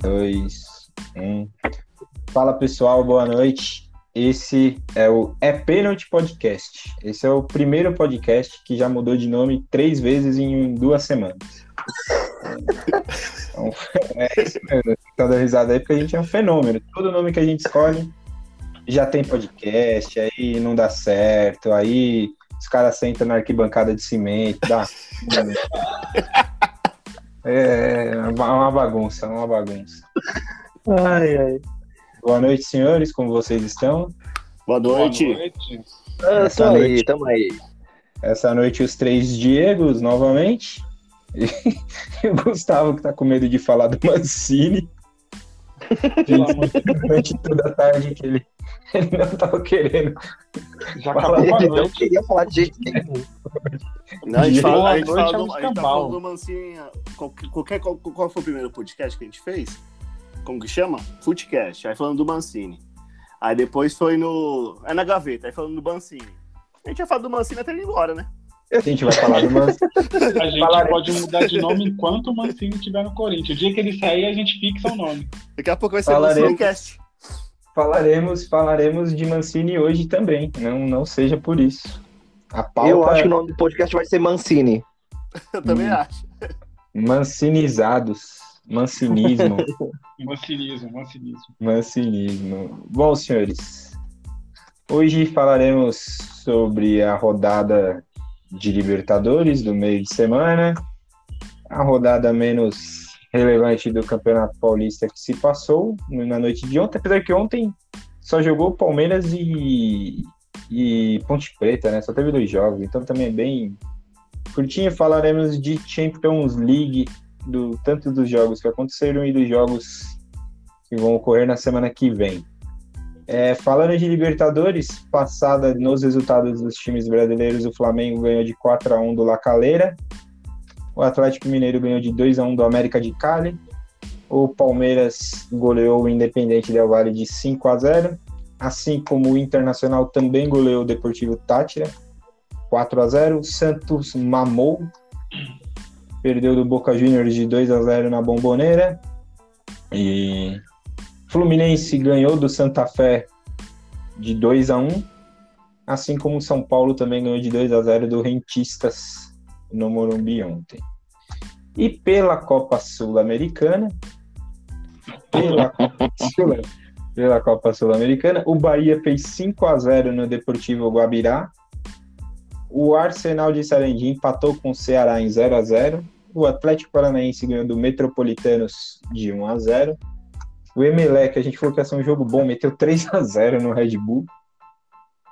dois, um. Fala pessoal, boa noite. Esse é o É Pênalti Podcast. Esse é o primeiro podcast que já mudou de nome três vezes em duas semanas. Então, é isso mesmo. Tá dando risada aí porque a gente é um fenômeno. Todo nome que a gente escolhe já tem podcast, aí não dá certo, aí os caras sentam na arquibancada de cimento, dá. É uma bagunça, uma bagunça. Ai, ai. Boa noite, senhores, como vocês estão? Boa noite. Boa noite. É, Essa aí, noite, tamo aí. Essa noite os três Diegos novamente. E, e o Gustavo que tá com medo de falar do Mancini. Durante toda a tarde que ele, ele não tava querendo. Já acabou ele não queria falar de jeito nenhum. Não, a gente fala, a gente a gente tá falando do Mancini. Qualquer, qual, qual foi o primeiro podcast que a gente fez? Como que chama? Footcast. Aí falando do Mancini. Aí depois foi no. É na gaveta, aí falando do Mancini. A gente ia falar do Mancini até ele ir embora, né? A gente vai falar do Mancini. A gente Falarei. pode mudar de nome enquanto o Mancini estiver no Corinthians. O dia que ele sair, a gente fixa o nome. Daqui a pouco vai ser o Mancini Cast. Falaremos, falaremos de Mancini hoje também. Não, não seja por isso. Pauta... Eu acho que o nome do podcast vai ser Mancini. Eu também hum. acho. Mancinizados. Mancinismo. mancinismo, mancinismo. Mancinismo. Bom, senhores, hoje falaremos sobre a rodada de Libertadores do meio de semana, a rodada menos relevante do Campeonato Paulista que se passou na noite de ontem, apesar que ontem só jogou Palmeiras e, e Ponte Preta, né? Só teve dois jogos, então também é bem curtinho. Falaremos de Champions League, do tanto dos jogos que aconteceram e dos jogos que vão ocorrer na semana que vem. É, falando de Libertadores, passada nos resultados dos times brasileiros, o Flamengo ganhou de 4 a 1 do La Calera, o Atlético Mineiro ganhou de 2 a 1 do América de Cali, o Palmeiras goleou o Independente Del Valle de 5 a 0, assim como o Internacional também goleou o Deportivo Tátira 4 a 0, o Santos mamou, perdeu do Boca Juniors de 2 a 0 na Bomboneira. E Fluminense ganhou do Santa Fé de 2 a 1, assim como o São Paulo também ganhou de 2 a 0 do Rentistas no Morumbi ontem. E pela Copa Sul-Americana, pela Copa Sul pela Copa Sul-Americana, o Bahia fez 5 a 0 no Deportivo Guabirá. O Arsenal de Sarandi empatou com o Ceará em 0 a 0. O Atlético Paranaense ganhou do Metropolitanos de 1 a 0. O Emelec, a gente falou que ia ser um jogo bom, meteu 3 a 0 no Red Bull.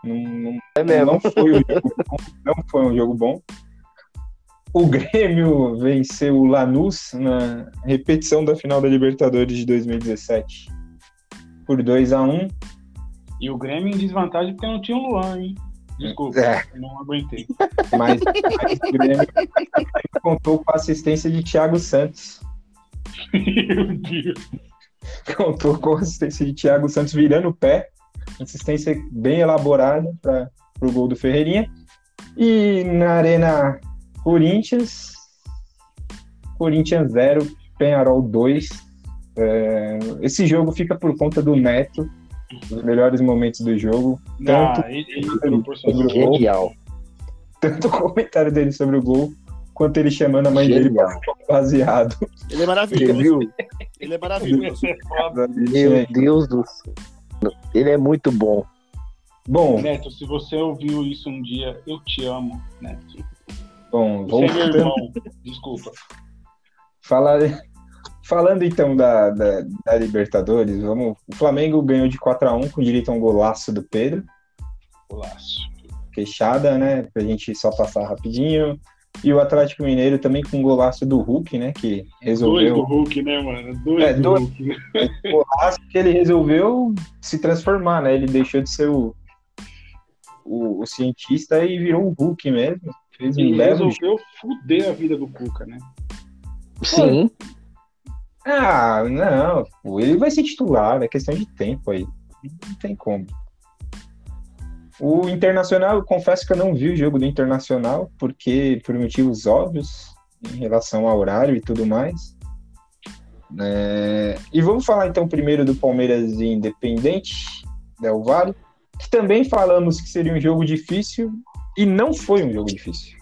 Não, não, é mesmo. Não foi, um jogo bom, não foi um jogo bom. O Grêmio venceu o Lanús na repetição da final da Libertadores de 2017 por 2 a 1 E o Grêmio em desvantagem porque não tinha o Luan, hein? Desculpa, é. não aguentei. Mas, mas o Grêmio contou com a assistência de Thiago Santos. Meu Deus contou com a assistência de Thiago Santos virando o pé, assistência bem elaborada para o gol do Ferreirinha. E na Arena Corinthians, Corinthians 0, Penharol 2. É, esse jogo fica por conta do Neto, os melhores momentos do jogo. Tanto, ah, ele, ele sobre o gol, Genial. tanto o comentário dele sobre o gol, quanto ele chamando a mãe Genial. dele baseado. Ele é maravilhoso. Viu? Ele é maravilhoso. Meu Deus do céu. Ele é muito bom. Bom. Neto, se você ouviu isso um dia, eu te amo, Neto. Bom, vamos. Você é meu irmão, desculpa. Falando então da, da, da, Libertadores, vamos. O Flamengo ganhou de 4 a 1 com direito a um golaço do Pedro. Golaço. Queixada, né? Pra gente só passar rapidinho. E o Atlético Mineiro também com um golaço do Hulk, né? Que resolveu. Dois do Hulk, né, mano? Dois é, do dois... Hulk. Golaço que ele resolveu se transformar, né? Ele deixou de ser o, o, o cientista e virou o Hulk mesmo. Fez um ele resolveu fuder a vida do Cuca, né? Sim. Ah, não. Ele vai ser titular, é questão de tempo aí. Não tem como. O Internacional, eu confesso que eu não vi o jogo do Internacional, porque por motivos óbvios, em relação ao horário e tudo mais. É... E vamos falar então primeiro do Palmeiras e Independente Del Vale, que também falamos que seria um jogo difícil e não foi um jogo difícil.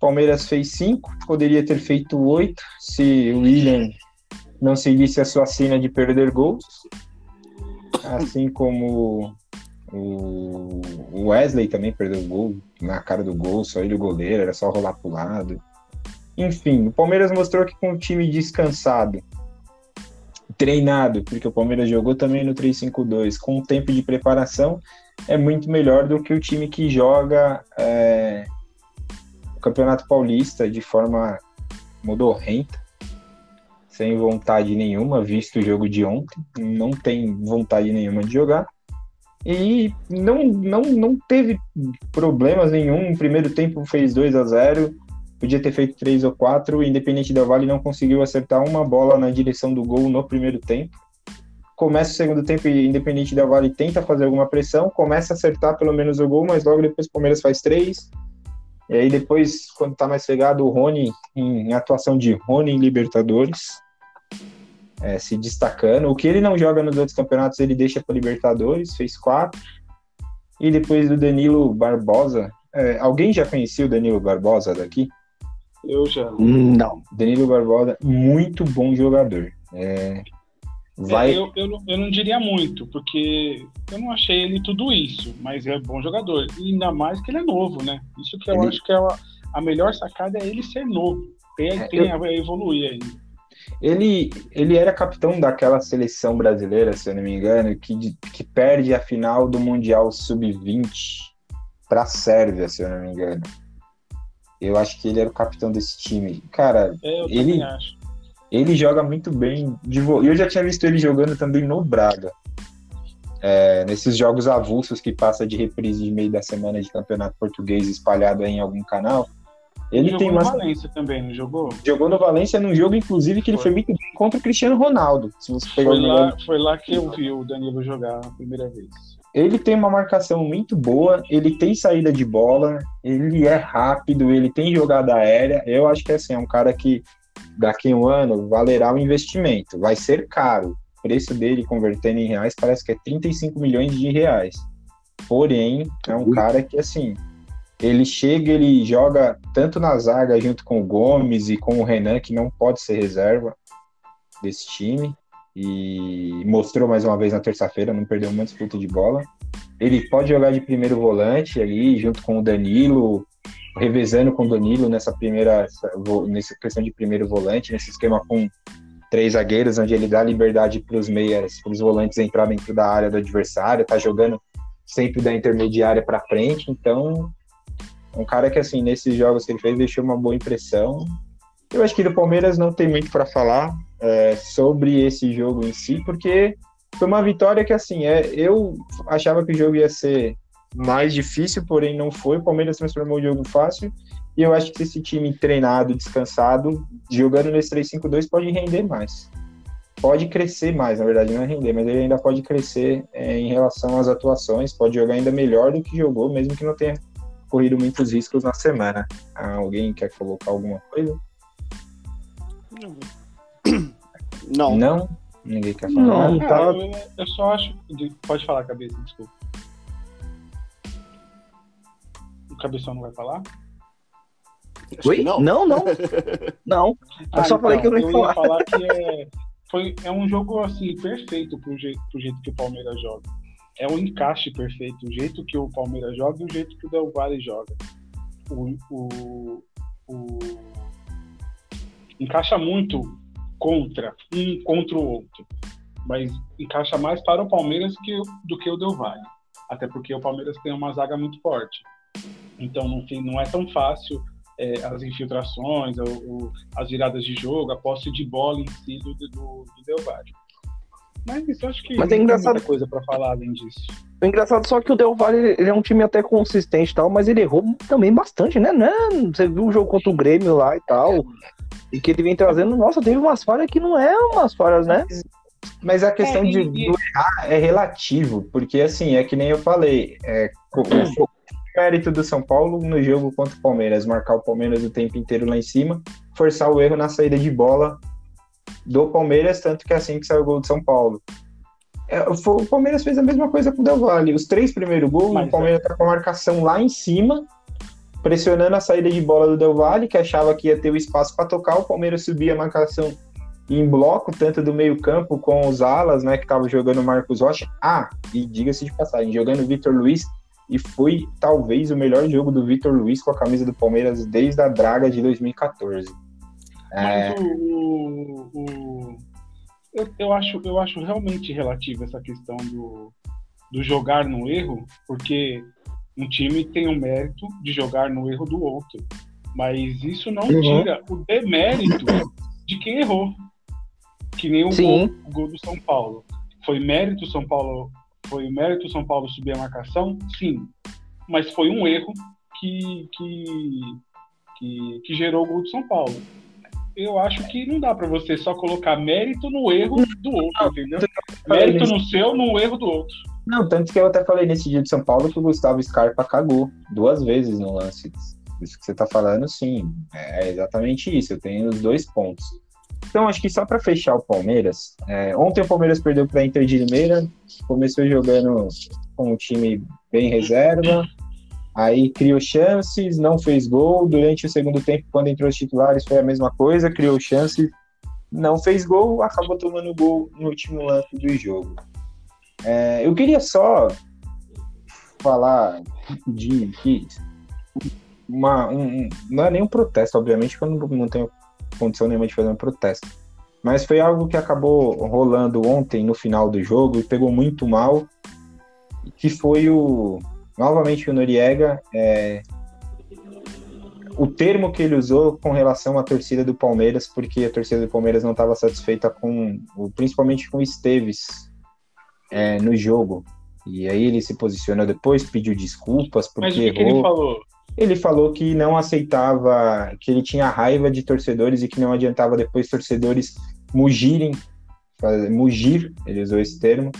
Palmeiras fez cinco, poderia ter feito oito se o William não seguisse a sua cena de perder gols, assim como o Wesley também perdeu o gol na cara do gol, só ele o goleiro, era só rolar pro lado. Enfim, o Palmeiras mostrou que com o time descansado, treinado, porque o Palmeiras jogou também no 3-5-2, com o tempo de preparação, é muito melhor do que o time que joga é, o Campeonato Paulista de forma modorrenta, sem vontade nenhuma, visto o jogo de ontem, não tem vontade nenhuma de jogar. E não, não, não teve problemas nenhum. No primeiro tempo fez 2 a 0 podia ter feito 3 ou 4. O Independente da Vale não conseguiu acertar uma bola na direção do gol no primeiro tempo. Começa o segundo tempo e Independente da Vale tenta fazer alguma pressão, começa a acertar pelo menos o gol, mas logo depois o Palmeiras faz 3. E aí depois, quando tá mais pegado, o Rony, em, em atuação de Rony em Libertadores, é, se destacando. O que ele não joga nos outros campeonatos, ele deixa para Libertadores, fez quatro. E depois do Danilo Barbosa. É, alguém já conhecia o Danilo Barbosa daqui? Eu já. Não. Danilo Barbosa, muito bom jogador. É, vai... É, eu, eu, não, eu não diria muito, porque eu não achei ele tudo isso, mas é bom jogador. E ainda mais que ele é novo, né? Isso que eu ele... acho que é a, a melhor sacada é ele ser novo. Tem, é, tem eu... a evoluir ainda. Ele, ele era capitão daquela seleção brasileira, se eu não me engano, que, que perde a final do Mundial Sub-20 para a Sérvia, se eu não me engano. Eu acho que ele era o capitão desse time. Cara, é, ele, ele joga muito bem. De vo... Eu já tinha visto ele jogando também no Braga. É, nesses jogos avulsos que passa de reprise de meio da semana de campeonato português espalhado em algum canal. Ele jogou tem no Valência também, não jogou? Jogou no Valência num jogo, inclusive, que ele foi muito bem contra o Cristiano Ronaldo. Se você pegar foi, lá, foi lá que eu vi o Danilo jogar a primeira vez. Ele tem uma marcação muito boa, ele tem saída de bola, ele é rápido, ele tem jogada aérea. Eu acho que assim, é um cara que daqui a um ano valerá o investimento. Vai ser caro. O preço dele convertendo em reais parece que é 35 milhões de reais. Porém, é um cara que assim, ele chega, ele joga tanto na zaga junto com o Gomes e com o Renan, que não pode ser reserva desse time. E mostrou mais uma vez na terça-feira, não perdeu uma disputa de bola. Ele pode jogar de primeiro volante ali, junto com o Danilo, revezando com o Danilo nessa primeira nessa questão de primeiro volante, nesse esquema com três zagueiros, onde ele dá liberdade para os meias, para os volantes entrar dentro da área do adversário, tá jogando sempre da intermediária para frente. Então, um cara que, assim, nesses jogos que ele fez, deixou uma boa impressão. Eu acho que do Palmeiras não tem muito para falar é, sobre esse jogo em si, porque foi uma vitória que, assim, é, eu achava que o jogo ia ser mais difícil, porém não foi. O Palmeiras transformou o jogo fácil. E eu acho que esse time treinado, descansado, jogando nesse 3-5-2, pode render mais. Pode crescer mais, na verdade, não é render, mas ele ainda pode crescer é, em relação às atuações, pode jogar ainda melhor do que jogou, mesmo que não tenha corrido muitos riscos na semana. Ah, alguém quer colocar alguma coisa? Não. Não? Ninguém quer falar? Não, tá... eu, eu só acho. Pode falar, cabeça, desculpa. Cabeção não vai falar? Oi? Não, não. Não. não. Eu ah, só então, falei que eu não ia falar. falar que é, foi, é um jogo assim, perfeito pro jeito, pro jeito que o Palmeiras joga é um encaixe perfeito. O jeito que o Palmeiras joga e o jeito que o Del Valle joga. O, o, o... Encaixa muito contra, um contra o outro. Mas encaixa mais para o Palmeiras que, do que o Del Valle. Até porque o Palmeiras tem uma zaga muito forte. Então não, não é tão fácil é, as infiltrações, as viradas de jogo, a posse de bola em si do, do, do Del Valle. Mas isso acho que mas é engraçado... muita coisa para falar além disso. É engraçado só que o Del Valle ele é um time até consistente e tal, mas ele errou também bastante, né? né? Você viu o jogo contra o Grêmio lá e tal. E que ele vem trazendo, nossa, teve umas falhas que não é umas falhas, né? Mas a questão é, de e... errar é relativo, porque assim, é que nem eu falei, é, o mérito do São Paulo no jogo contra o Palmeiras, marcar o Palmeiras o tempo inteiro lá em cima, forçar o erro na saída de bola do Palmeiras, tanto que é assim que saiu o gol de São Paulo. É, o Palmeiras fez a mesma coisa com o Del Valle. Os três primeiros gols, Mas, o Palmeiras é. tá com a marcação lá em cima, pressionando a saída de bola do Del Valle, que achava que ia ter o espaço para tocar. O Palmeiras subia a marcação em bloco, tanto do meio-campo com os alas, né, que estavam jogando Marcos Rocha. Ah, e diga-se de passagem, jogando Vitor Luiz. E foi talvez o melhor jogo do Vitor Luiz com a camisa do Palmeiras desde a draga de 2014. Mas é... o, o, eu, eu, acho, eu acho realmente relativo essa questão do, do jogar no erro, porque um time tem o mérito de jogar no erro do outro. Mas isso não uhum. tira o demérito de quem errou. Que nem o gol, o gol, do São Paulo. Foi mérito São Paulo. Foi mérito São Paulo subir a marcação? Sim. Mas foi um erro que, que, que, que gerou o gol do São Paulo eu acho que não dá para você só colocar mérito no erro do outro, entendeu? Mérito no seu, no erro do outro. Não, tanto que eu até falei nesse dia de São Paulo que o Gustavo Scarpa cagou duas vezes no lance. Isso que você tá falando, sim. É exatamente isso. Eu tenho os dois pontos. Então, acho que só para fechar o Palmeiras, é, ontem o Palmeiras perdeu para Inter de Limeira, começou jogando com um time bem reserva, Aí criou chances, não fez gol. Durante o segundo tempo, quando entrou os titulares, foi a mesma coisa, criou chances, não fez gol, acabou tomando gol no último lance do jogo. É, eu queria só falar de que uma, um, não é nem um protesto, obviamente, porque eu não, não tenho condição nenhuma de fazer um protesto. Mas foi algo que acabou rolando ontem no final do jogo e pegou muito mal, que foi o novamente o Noriega, é, o termo que ele usou com relação à torcida do Palmeiras, porque a torcida do Palmeiras não estava satisfeita com, principalmente com o Esteves é, no jogo. E aí ele se posicionou depois, pediu desculpas porque Mas o que errou. Que ele falou? Ele falou que não aceitava, que ele tinha raiva de torcedores e que não adiantava depois torcedores mugirem, mugir, ele usou esse termo,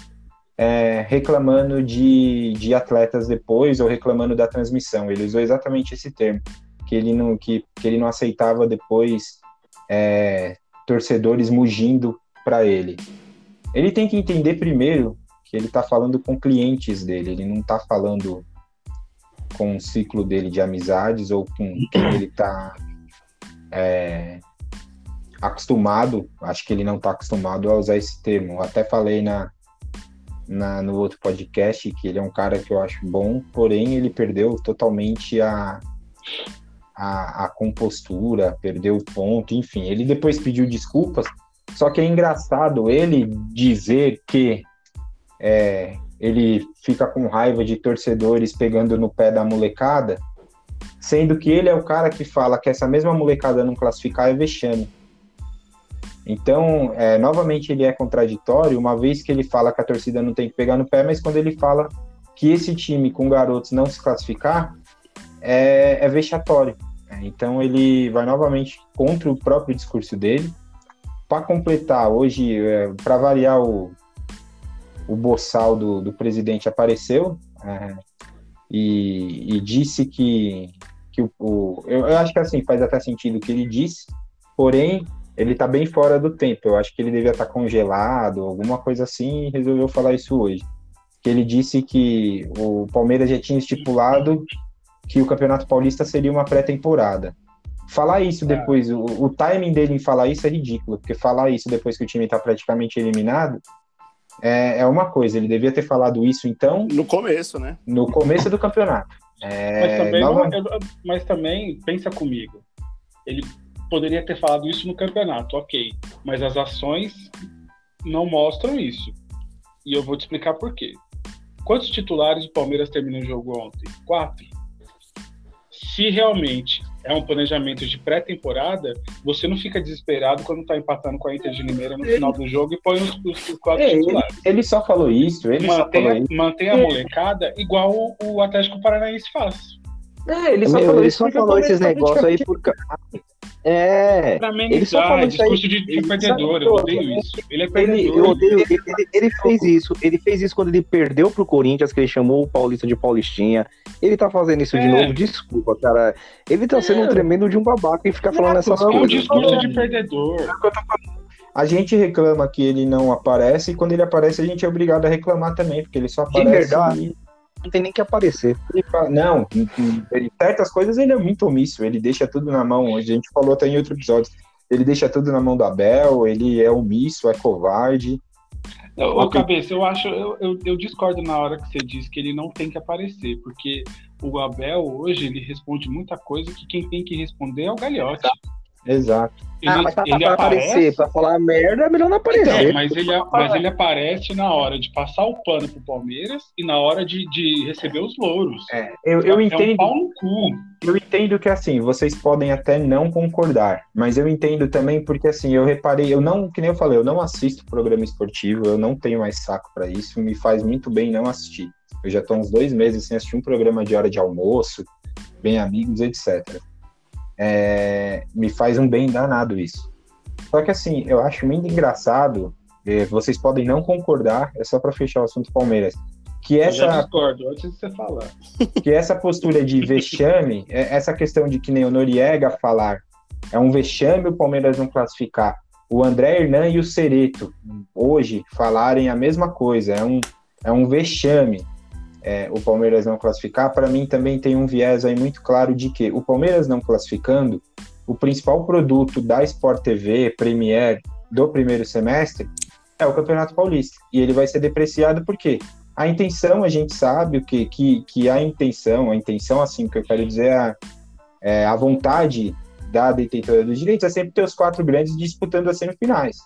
é, reclamando de, de atletas depois ou reclamando da transmissão. Ele usou exatamente esse termo, que ele não, que, que ele não aceitava depois é, torcedores mugindo para ele. Ele tem que entender primeiro que ele está falando com clientes dele, ele não está falando com o ciclo dele de amizades ou com quem ele está é, acostumado. Acho que ele não está acostumado a usar esse termo. Eu até falei na, na, no outro podcast que ele é um cara que eu acho bom, porém ele perdeu totalmente a, a, a compostura, perdeu o ponto, enfim. Ele depois pediu desculpas, só que é engraçado ele dizer que é, ele fica com raiva de torcedores pegando no pé da molecada, sendo que ele é o cara que fala que essa mesma molecada não classificar é vexame. Então, é, novamente, ele é contraditório, uma vez que ele fala que a torcida não tem que pegar no pé, mas quando ele fala que esse time com garotos não se classificar, é, é vexatório. Então, ele vai novamente contra o próprio discurso dele. Para completar, hoje, é, para variar, o, o boçal do, do presidente apareceu é, e, e, disse que, que o, o eu, eu acho que assim faz até sentido o que ele disse, porém ele tá bem fora do tempo. Eu acho que ele devia estar tá congelado, alguma coisa assim, e resolveu falar isso hoje. Que ele disse que o Palmeiras já tinha estipulado que o Campeonato Paulista seria uma pré-temporada. Falar isso é. depois, o, o, timing dele em falar isso é ridículo, porque falar isso depois que o time está praticamente eliminado é, é, uma coisa. Ele devia ter falado isso então. No começo, né? No começo do campeonato. É, mas, também, nova... mas também, pensa comigo. Ele poderia ter falado isso no campeonato, ok. Mas as ações não mostram isso. E eu vou te explicar por quê. Quantos titulares o Palmeiras terminou o jogo ontem? Quatro. Se realmente é um planejamento de pré-temporada, você não fica desesperado quando tá empatando com a Inter de Limeira no final do jogo e põe os, os, os quatro é, titulares. Ele, ele, só falou isso. Ele mantém, falou isso. mantém a molecada igual o, o Atlético Paranaense faz. É, ele só Meu, falou, ele só falou esses negócios aí por é. Pra ele só falou discurso aí, de, de perdedor, eu odeio isso. Ele é perdedor. Ele, eu odeio, ele, ele, ele, fez isso. Ele fez isso quando ele perdeu pro Corinthians, que ele chamou o Paulista de Paulistinha. Ele tá fazendo isso é. de novo, desculpa, cara. Ele tá sendo é. um tremendo de um babaca e fica falando essas coisas. É um discurso de perdedor. É a gente reclama que ele não aparece e quando ele aparece a gente é obrigado a reclamar também, porque ele só aparece. De verdade, não tem nem que aparecer. Fala, não, em certas coisas ele é muito omisso, ele deixa tudo na mão. A gente falou até em outro episódio. Ele deixa tudo na mão do Abel, ele é omisso, é covarde. Ô, Cabeça, eu acho, eu, eu, eu, discordo na hora que você diz que ele não tem que aparecer, porque o Abel hoje ele responde muita coisa que quem tem que responder é o Galhote. Tá. Exato. Ele, ah, mas pra, ele pra aparece... aparecer, pra falar merda, é melhor não aparecer. Então, mas, ele, mas ele aparece na hora de passar o pano pro Palmeiras e na hora de, de receber os louros. É, eu, eu é entendo. Um eu entendo que assim, vocês podem até não concordar, mas eu entendo também porque assim, eu reparei, eu não, que nem eu falei, eu não assisto programa esportivo, eu não tenho mais saco para isso, me faz muito bem não assistir. Eu já tô uns dois meses sem assistir um programa de hora de almoço, bem amigos, etc é, me faz um bem danado isso. Só que assim, eu acho muito engraçado, é, vocês podem não concordar, é só para fechar o assunto Palmeiras, que essa eu discordo, antes de você falar. Que essa postura de vexame, é, essa questão de que nem o Noriega falar, é um vexame o Palmeiras não classificar. O André Hernan e o Cereto hoje falarem a mesma coisa, é um, é um vexame é, o Palmeiras não classificar, para mim também tem um viés aí muito claro de que o Palmeiras não classificando, o principal produto da Sport TV, Premier, do primeiro semestre, é o Campeonato Paulista. E ele vai ser depreciado porque a intenção, a gente sabe o que, que, que a intenção, a intenção, assim, que eu quero dizer, a, é, a vontade da detentora dos direitos é sempre ter os quatro grandes disputando as semifinais.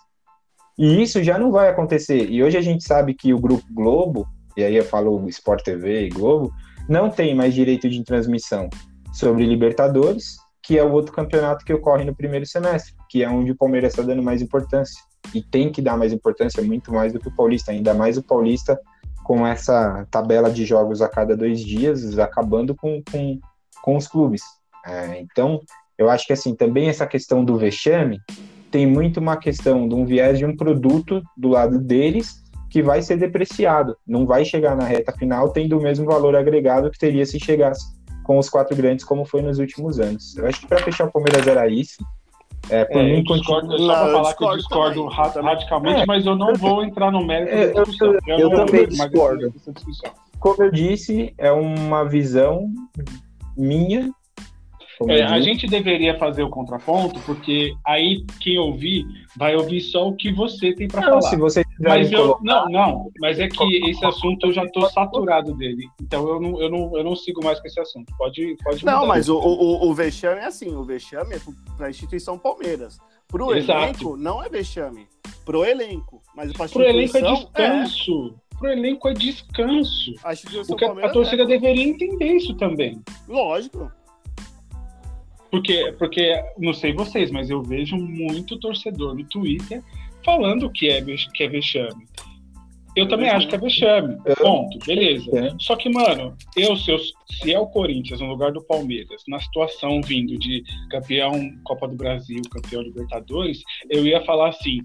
E isso já não vai acontecer. E hoje a gente sabe que o Grupo Globo e aí eu falo Sport TV e Globo, não tem mais direito de transmissão sobre Libertadores, que é o outro campeonato que ocorre no primeiro semestre, que é onde o Palmeiras está dando mais importância. E tem que dar mais importância, muito mais do que o Paulista, ainda mais o Paulista com essa tabela de jogos a cada dois dias, acabando com, com, com os clubes. É, então, eu acho que assim, também essa questão do vexame tem muito uma questão de um viés de um produto do lado deles que vai ser depreciado, não vai chegar na reta final tendo o mesmo valor agregado que teria se chegasse com os quatro grandes, como foi nos últimos anos. Eu acho que para fechar o Palmeiras era isso. É, por é, mim, eu discordo, só para falar que eu discordo também, radicalmente, é, mas eu não vou entrar no mérito é, da discussão. Eu, eu, eu também discordo. Como eu disse, é uma visão minha é, a gente deveria fazer o contraponto, porque aí quem ouvir vai ouvir só o que você tem para falar. Se você mas eu colocar... não, não, mas é que esse assunto eu já estou saturado dele. Então eu não, eu não, eu não sigo mais com esse assunto. Pode, pode. Não, mas o, o, o vexame é assim. O vexame é para a instituição Palmeiras. Para o elenco não é vexame. Para o elenco, mas para o elenco é descanso. É. Pro elenco é descanso. A, Porque a, a torcida é. deveria entender isso também. Lógico. Porque, porque, não sei vocês, mas eu vejo muito torcedor no Twitter falando que é, que é vexame. Eu também acho que é vexame. Ponto. Beleza. Só que, mano, eu, se, eu, se é o Corinthians no lugar do Palmeiras, na situação vindo de campeão Copa do Brasil, campeão Libertadores, eu ia falar assim: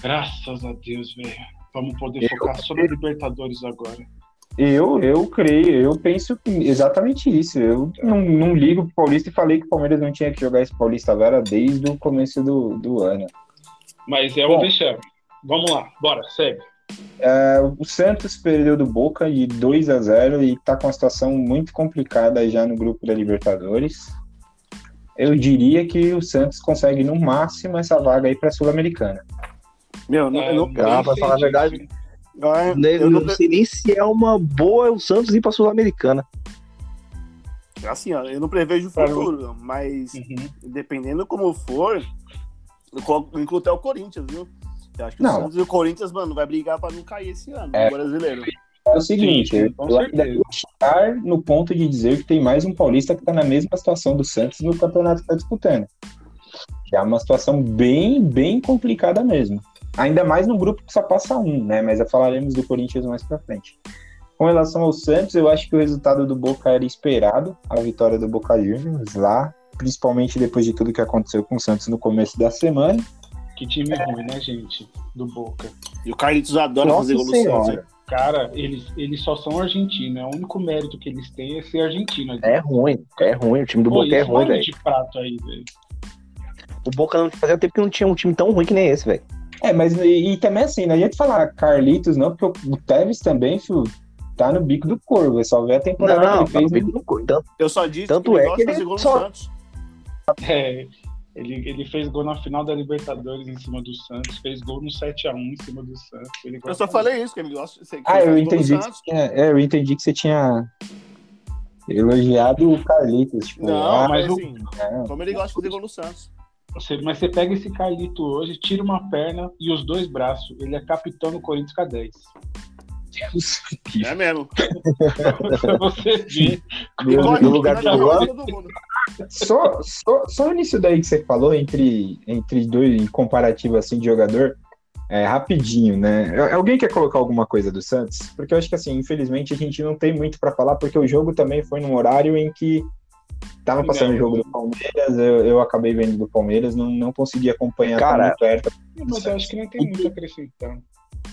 graças a Deus, velho. Vamos poder focar só no Libertadores agora. Eu, eu creio, eu penso exatamente isso. Eu não, não ligo pro Paulista e falei que o Palmeiras não tinha que jogar esse Paulista agora desde o começo do, do ano. Mas é o vexame. Vamos lá, bora, segue. É, o Santos perdeu do Boca de 2 a 0 e está com uma situação muito complicada já no grupo da Libertadores. Eu diria que o Santos consegue no máximo essa vaga aí para a Sul-Americana. Meu, não, é, eu não, para falar a verdade, não, é, eu não, sei nem se é uma boa o Santos ir para Sul-Americana. Assim, ó, eu não prevejo o futuro, mas uhum. dependendo como for, eu incluo até o Corinthians, viu? Eu acho que não. o Santos e o Corinthians, mano, vai brigar para não cair esse ano, é. brasileiro. É o seguinte, Sim, eu ainda vou estar no ponto de dizer que tem mais um paulista que está na mesma situação do Santos no campeonato que está disputando. é uma situação bem, bem complicada mesmo. Ainda mais no grupo que só passa um, né? Mas falaremos do Corinthians mais pra frente. Com relação ao Santos, eu acho que o resultado do Boca era esperado, a vitória do Boca Juniors lá, principalmente depois de tudo que aconteceu com o Santos no começo da semana. Que time é. ruim, né, gente? Do Boca. E o Carlitos adora Nossa fazer evolução. Cara, eles, eles só são argentinos. É o único mérito que eles têm é ser argentino. É ruim, é ruim. O time do Pô, Boca é ruim, velho. de prato aí, velho. O Boca não fazia tempo que não tinha um time tão ruim que nem esse, velho. É, mas e, e também assim, não adianta falar Carlitos, não, porque o Tevez também, filho, tá no bico do corvo. É só ver a temporada não, que ele fez. Tá no... corvo. Tanto, eu só disse tanto que ele é que ele só... É, ele, ele fez gol na final da Libertadores em cima do Santos, fez gol no 7x1 em cima do Santos. eu só falei isso, que ele gosta de Ah, eu entendi, que tinha, é, eu entendi que você tinha elogiado o Carlitos. Tipo, não, ah, mas assim, é. como ele gosta de fazer gol no Santos. Mas você pega esse Carlito hoje, tira uma perna e os dois braços. Ele é capitão no Corinthians com a 10. É mesmo. você vê. No, lugar do mundo. Só, só, só nisso daí que você falou, entre, entre dois, em comparativo assim de jogador, é, rapidinho, né? Alguém quer colocar alguma coisa do Santos? Porque eu acho que assim, infelizmente a gente não tem muito para falar, porque o jogo também foi num horário em que tava passando o jogo do Palmeiras, eu, eu acabei vendo do Palmeiras, não, não consegui acompanhar Cara, tão perto. Mas eu acho que não tem muito a acrescentar.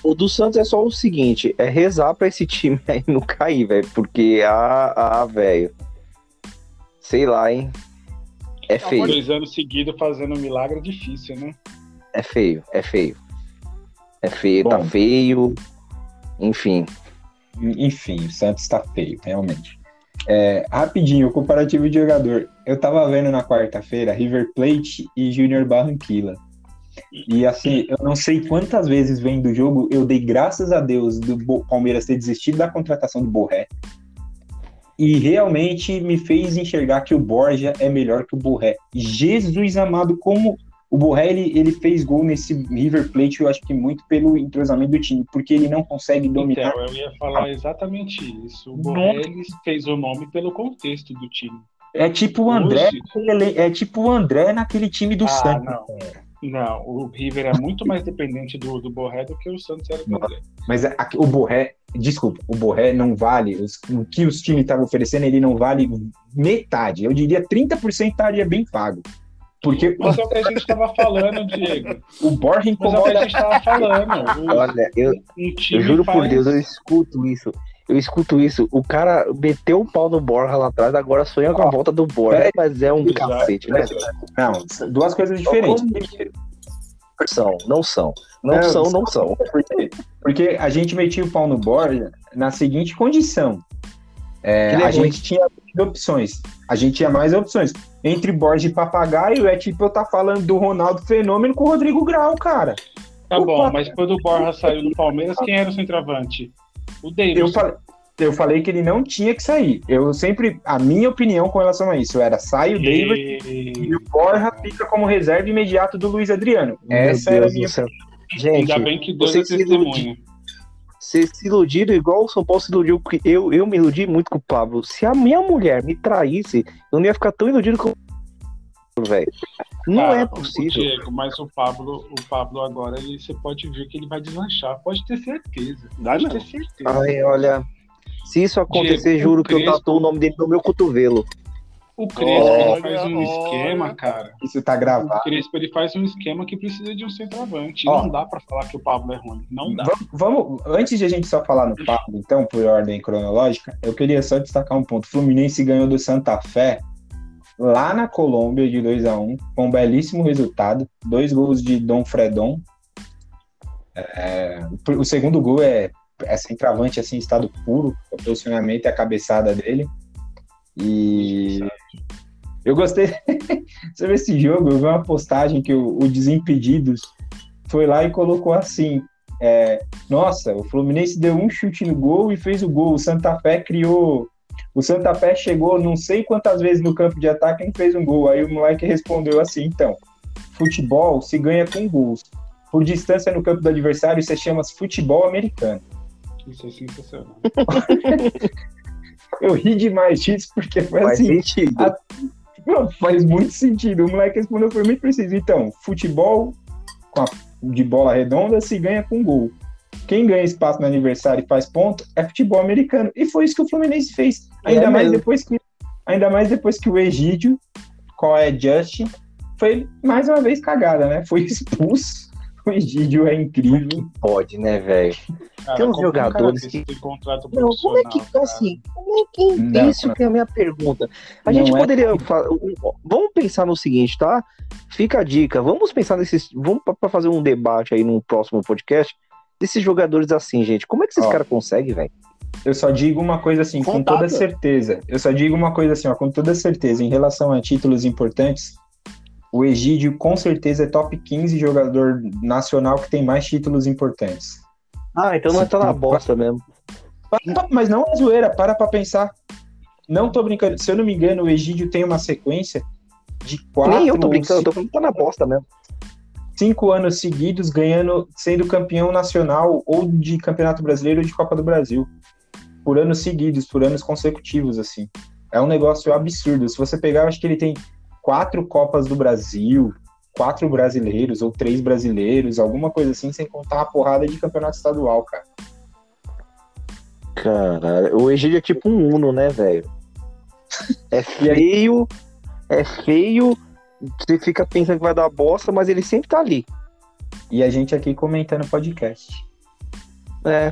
O do Santos é só o seguinte, é rezar pra esse time aí não cair, velho, porque a, a velho, sei lá, hein, é feio. Dois anos seguidos fazendo um milagre é difícil, né? É feio, é feio. É feio, tá Bom, tá feio, enfim. Enfim, o Santos tá feio, realmente. É, rapidinho, comparativo de jogador. Eu tava vendo na quarta-feira River Plate e Junior Barranquilla. E assim, eu não sei quantas vezes vendo o jogo, eu dei graças a Deus do Palmeiras ter desistido da contratação do Borré. E realmente me fez enxergar que o Borja é melhor que o Borré. Jesus amado, como o Borré ele, ele fez gol nesse River Plate, eu acho que muito pelo entrosamento do time, porque ele não consegue dominar. Então, eu ia falar exatamente isso. O Borré ele fez o nome pelo contexto do time. É tipo o André, Hoje... é tipo o André naquele time do ah, Santos. Não. Não, o River é muito mais dependente do, do Borré do que o Santos era do André. Mas a, o Borré, desculpa, o Borré não vale, os, o que os times estavam oferecendo, ele não vale metade. Eu diria 30% estaria bem pago. Porque... Mas é o que a gente estava falando, Diego. O Borja incomoda. Mas é o que a gente estava falando. O, Olha, eu, um eu juro faz... por Deus, eu escuto isso. Eu escuto isso. O cara meteu o pau no Borja lá atrás, agora sonha com a volta do Borja. É, mas é um Exato. cacete, né? Não, duas coisas diferentes. São, não são. Não, não são, não são. Porque, porque a gente metia o pau no Borja na seguinte condição. É, a gente tinha opções. A gente tinha mais opções. Entre Borja e Papagaio é tipo eu tá falando do Ronaldo Fenômeno com o Rodrigo Grau, cara. Tá Opa. bom, mas quando o Borja saiu do Palmeiras, quem era o centroavante? O Davis. Eu falei, eu falei que ele não tinha que sair. Eu sempre. A minha opinião com relação a isso era sai o Davis e, e o Borja fica como reserva imediato do Luiz Adriano. Meu Essa Deus era a minha opinião. Gente, Ainda bem que Deus é testemunho vocês se iludiram igual o São Paulo se iludiu, porque eu, eu me iludi muito com o Pablo. Se a minha mulher me traísse, eu não ia ficar tão iludido com o velho. Não Cara, é possível. Diego, mas o Pablo, o Pablo agora, ele, você pode ver que ele vai deslanchar. Pode ter certeza. Pode ter certeza. Ai, olha. Se isso acontecer, Diego, juro que eu tatuo o nome dele no meu cotovelo. O Crespo oh, faz um esquema, cara. Isso tá gravado. O Crespo ele faz um esquema que precisa de um centroavante. Oh. Não dá para falar que o Pablo é ruim. Não dá. Vamos, vamos, antes de a gente só falar no Pablo, então, por ordem cronológica, eu queria só destacar um ponto. O Fluminense ganhou do Santa Fé lá na Colômbia de 2 a 1 com um belíssimo resultado. Dois gols de Dom Fredon. É, o segundo gol é, é centroavante assim, em estado puro. O posicionamento e a cabeçada dele. E eu gostei sobre esse jogo. Eu vi uma postagem que o, o Desimpedidos foi lá e colocou assim: é, Nossa, o Fluminense deu um chute no gol e fez o gol. O Santa Fé criou. O Santa Fé chegou não sei quantas vezes no campo de ataque e fez um gol. Aí o moleque respondeu assim: Então, futebol se ganha com gols. Por distância no campo do adversário, isso chama futebol americano. Isso é sensacional. eu ri demais disso, porque foi faz assim. Sentido. A... Não, faz muito sentido. O moleque respondeu, foi muito preciso. Então, futebol a... de bola redonda se ganha com gol. Quem ganha espaço no aniversário e faz ponto é futebol americano. E foi isso que o Fluminense fez. Ainda é mais depois que ainda mais depois que o Egídio, qual é Justin, foi mais uma vez cagada, né? Foi expulso O Egídio é incrível. Que pode, né, velho? Tem uns jogadores que. Não, como é que. Cara. Assim, como é que. Não, isso não. que é a minha pergunta. A gente é poderia. Vamos pensar no seguinte, tá? Fica a dica. Vamos pensar nesses. Vamos para fazer um debate aí no próximo podcast desses jogadores assim, gente. Como é que esses caras conseguem, velho? Eu só digo uma coisa assim, com toda certeza. Eu só digo uma coisa assim, ó, com toda certeza, em relação a títulos importantes, o Egídio com certeza é top 15 jogador nacional que tem mais títulos importantes. Ah, então não é tá na bosta mesmo. Mas não é zoeira, para pra pensar. Não tô brincando. Se eu não me engano, o Egídio tem uma sequência de quatro. Nem eu tô brincando, eu tô falando que tá na bosta mesmo. Cinco anos seguidos ganhando, sendo campeão nacional ou de Campeonato Brasileiro ou de Copa do Brasil. Por anos seguidos, por anos consecutivos, assim. É um negócio absurdo. Se você pegar, eu acho que ele tem quatro Copas do Brasil, quatro brasileiros ou três brasileiros, alguma coisa assim, sem contar a porrada de campeonato estadual, cara. Caralho, o Egídio é tipo um Uno, né, velho? É feio, é feio, você fica pensando que vai dar bosta, mas ele sempre tá ali. E a gente aqui comentando podcast. É.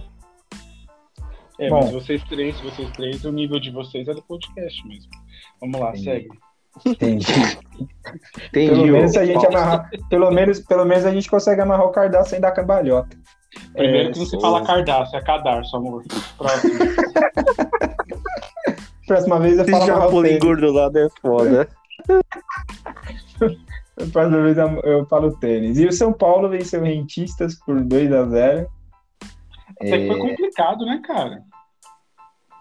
É, Bom, mas vocês três, vocês três, o nível de vocês é do podcast mesmo. Vamos lá, Entendi. segue. Entendi. Entendi. Pelo menos a gente amarrar, pelo menos, pelo menos a gente consegue amarrar o cardápio sem dar cambalhota. Primeiro é, que não se fala cardápio, é cadarço, amor. Próximo. Próxima vez eu falo Esse japolim gordo lá é foda. Próxima vez eu falo tênis. E o São Paulo venceu Rentistas por 2 a 0 Até é... que foi complicado, né, cara?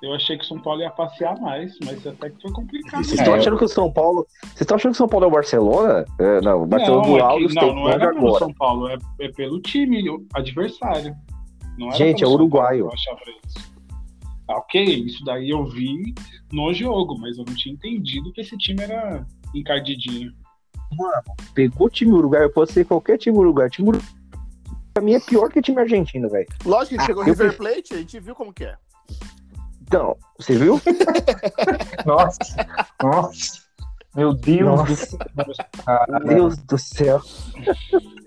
Eu achei que o São Paulo ia passear mais, mas até que foi complicado. Vocês estão achando que o São Paulo. Vocês estão achando que o São Paulo é o Barcelona? É, não, o Barcelona não, do Alves é não, não é pelo São Paulo, é, é, pelo time adversário. Não Gente, é uruguaio. Ah, ok, isso daí eu vi no jogo, mas eu não tinha entendido que esse time era encardidinho. Mano, pegou o time uruguaio, pode ser qualquer time uruguaio. Time uruguaio, pra mim é pior que o time argentino, velho. Lógico que ah, chegou o River Plate, a gente viu como que é. Então, você viu? nossa, nossa. Meu Deus nossa. do céu. Meu Deus do céu.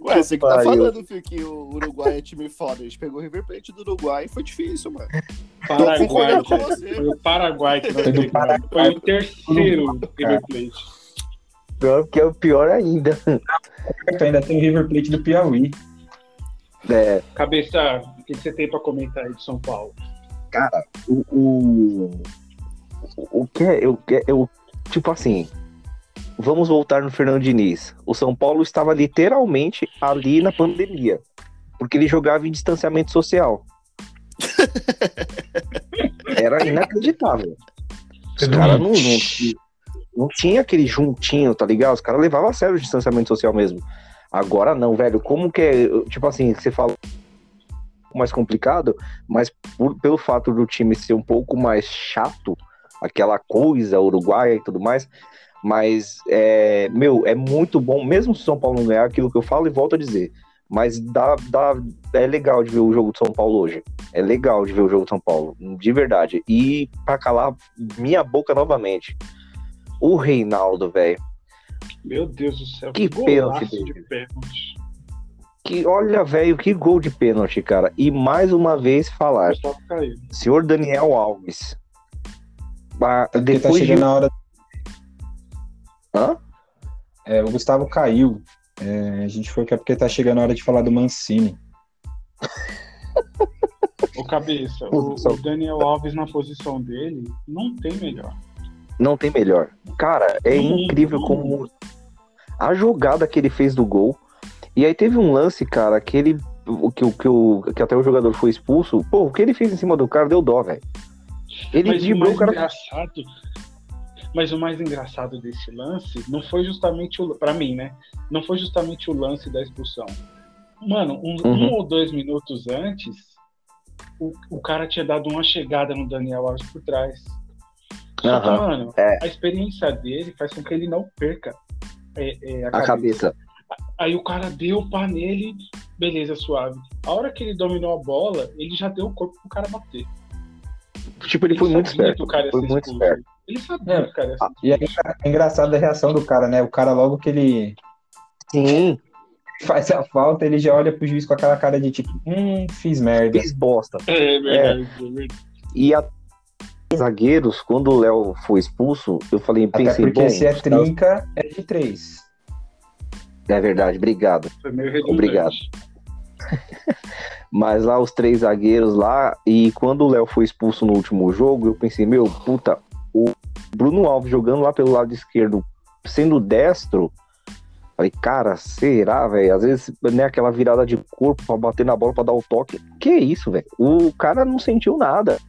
Ué, você que tá falando, filho, que o Uruguai é time foda. A gente pegou o River Plate do Uruguai e foi difícil, mano. Paraguai, com você. Foi o Paraguai que nós pegamos. Foi o terceiro River Plate. Pior que é o pior ainda. Ainda tem o River Plate do Piauí. É. Cabeça, o que você tem pra comentar aí de São Paulo? Cara, o. O, o que é. Eu, eu, tipo assim. Vamos voltar no Fernando Diniz. O São Paulo estava literalmente ali na pandemia. Porque ele jogava em distanciamento social. Era inacreditável. Os caras não, não, não tinha aquele juntinho, tá ligado? Os caras levavam a sério o distanciamento social mesmo. Agora não, velho. Como que é. Tipo assim, você fala mais complicado, mas por, pelo fato do time ser um pouco mais chato, aquela coisa uruguaia e tudo mais, mas é, meu, é muito bom, mesmo se o São Paulo não ganhar aquilo que eu falo e volto a dizer, mas dá, dá, é legal de ver o jogo de São Paulo hoje. É legal de ver o jogo de São Paulo, de verdade. E para calar minha boca novamente, o Reinaldo, velho. Meu Deus do céu, que, que pênalti de pênalti que olha, velho, que gol de pênalti, cara. E mais uma vez falar, senhor Daniel Alves. Ah, depois tá chegando de... na hora. Hã? É, o Gustavo caiu. É, a gente foi que é porque tá chegando a hora de falar do Mancini. Ô cabeça, o, o, Daniel Alves na posição dele não tem melhor. Não tem melhor. Cara, é incrível como a jogada que ele fez do gol e aí teve um lance, cara, que ele. Que, que, que até o jogador foi expulso. Pô, o que ele fez em cima do cara deu dó, velho. Ele mas driblou o cara. Engraçado, mas o mais engraçado desse lance não foi justamente o. Pra mim, né? Não foi justamente o lance da expulsão. Mano, um, uhum. um ou dois minutos antes, o, o cara tinha dado uma chegada no Daniel Alves por trás. Só uhum. que, mano, é. a experiência dele faz com que ele não perca é, é, a, a, cabeça. cabeça. Aí o cara deu o pá nele, beleza, suave. A hora que ele dominou a bola, ele já deu o corpo pro cara bater. Tipo, ele, ele foi muito esperto. foi muito esperto. Ele sabia é, que o cara ia E é engraçado a reação do cara, né? O cara logo que ele. Sim. faz a falta, ele já olha pro juiz com aquela cara de tipo, hum, fiz merda. Fiz bosta. É verdade, é, é verdade. E a zagueiros, quando o Léo foi expulso, eu falei, pensei, Até porque bom, se é trinca, é de três. É verdade, obrigado. Foi meio Obrigado. Mas lá os três zagueiros lá, e quando o Léo foi expulso no último jogo, eu pensei, meu, puta, o Bruno Alves jogando lá pelo lado esquerdo, sendo destro, falei, cara, será, velho? Às vezes, né, aquela virada de corpo pra bater na bola, pra dar o toque. Que isso, velho? O cara não sentiu nada.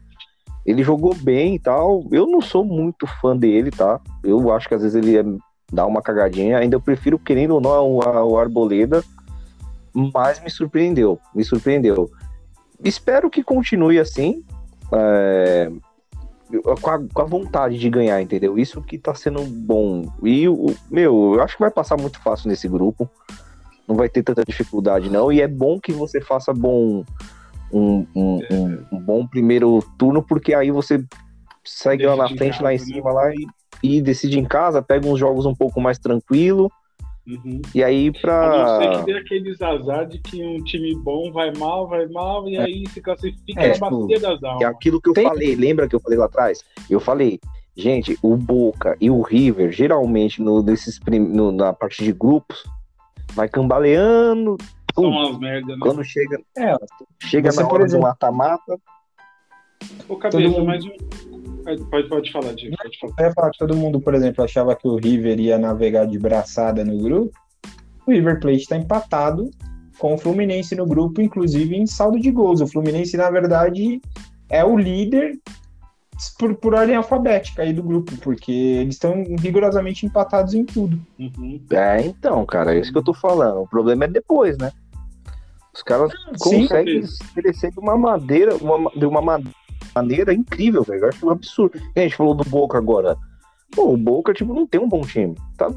Ele jogou bem e tal. Eu não sou muito fã dele, tá? Eu acho que às vezes ele é, dá uma cagadinha. Ainda eu prefiro, querendo ou não, o, Arboleda. Mas me surpreendeu. Me surpreendeu. Espero que continue assim. É, com, a, com, a, vontade de ganhar, entendeu? Isso que tá sendo bom. E, o, meu, eu acho que vai passar muito fácil nesse grupo. Não vai ter tanta dificuldade, não. E é bom que você faça bom um, um, um, um bom primeiro turno, porque aí você segue lá na frente, lá em né? cima, lá e, e, decide em casa, pega uns jogos um pouco mais tranquilo. Uhum. E aí pra. A não ser que dê aqueles azar de que um time bom vai mal, vai mal, e é. aí se classifica é, na tipo, bacia das almas. É aquilo que eu Tem... falei, lembra que eu falei lá atrás? Eu falei, gente, o Boca e o River, geralmente, no, nesses, no, na parte de grupos, vai cambaleando, são umas merda, né? Quando chega, é, chega na hora exemplo, do mata-mata. Ô, cabeça, todo... mais um. Pode, pode falar, Diego. Pode falar. Eu ia falar que todo mundo, por exemplo, achava que o River ia navegar de braçada no grupo. O River Plate está empatado com o Fluminense no grupo, inclusive em saldo de gols. O Fluminense, na verdade, é o líder por, por ordem alfabética aí do grupo, porque eles estão rigorosamente empatados em tudo. Uhum. É, então, cara, é isso que eu tô falando. O problema é depois, né? Os caras Sim, conseguem crescer de uma madeira, uma, de uma maneira incrível, velho. Eu acho um absurdo. A gente falou do Boca agora. Pô, o Boca, tipo, não tem um bom time. Tá?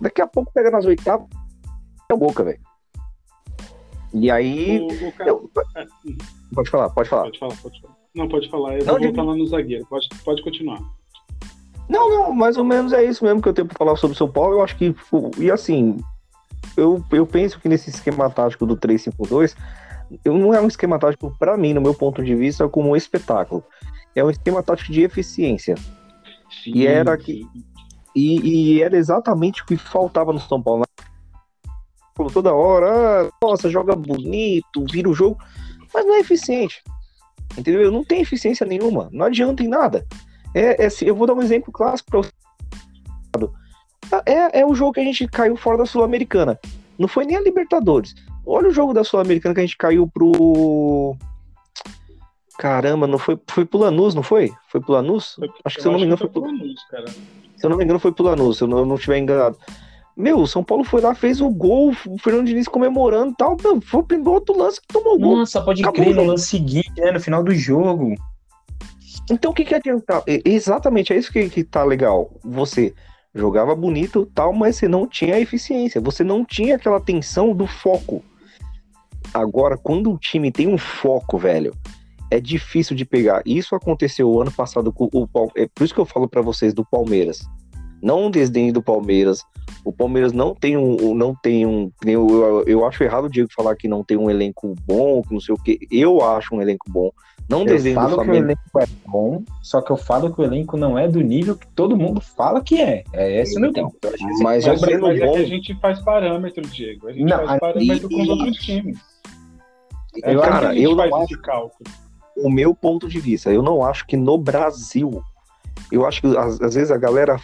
Daqui a pouco pega nas oitavas, é o Boca, velho. E aí. O, o cara... eu... Pode falar, pode falar. Pode falar, pode falar. Não, pode falar. Eu não, vou voltar lá no zagueiro. Pode, pode continuar. Não, não, mais ou menos é isso mesmo que eu tenho para falar sobre o São Paulo. Eu acho que, e assim, eu, eu penso que nesse esquema tático do 3-5-2, não é um esquema tático, para mim, no meu ponto de vista, como um espetáculo. É um esquema tático de eficiência. Sim, e era que. E, e, era exatamente o que faltava no São Paulo. Né? Toda hora, ah, nossa, joga bonito, vira o jogo, mas não é eficiente. Entendeu? Não tem eficiência nenhuma. Não adianta em nada. É, é, eu vou dar um exemplo clássico para é, é o jogo que a gente caiu fora da Sul-Americana. Não foi nem a Libertadores. Olha o jogo da Sul-Americana que a gente caiu pro. Caramba, não foi, foi pro Lanús, não foi? Foi pro Lanús? Foi, acho que se eu não me engano foi pro Lanús, cara. Se eu não me engano foi pro Lanús, se eu não, não estiver enganado. Meu, o São Paulo foi lá, fez o gol, o Fernando Diniz comemorando e tal. Meu, foi o outro lance que tomou gol. Nossa, pode Acabou crer, no lance seguinte, né? No final do jogo. Então o que que adianta? Exatamente, é isso que, que tá legal. Você jogava bonito tal, mas você não tinha eficiência. Você não tinha aquela tensão do foco. Agora, quando o time tem um foco, velho, é difícil de pegar. Isso aconteceu ano passado com o É por isso que eu falo para vocês do Palmeiras. Não um desdém do Palmeiras, o Palmeiras não tem um. Não tem um eu, eu acho errado o Diego falar que não tem um elenco bom, que não sei o que. Eu acho um elenco bom. Não eu desenho falo que o elenco é bom, só que eu falo que o elenco não é do nível que todo mundo fala que é. É esse o meu então, ponto. Mas, mas, mas, mas é que a gente faz parâmetro, Diego. A gente não, faz parâmetro e... com os outros times. É, cara, eu não acho, cálculo. O meu ponto de vista, eu não acho que no Brasil eu acho que às, às vezes a galera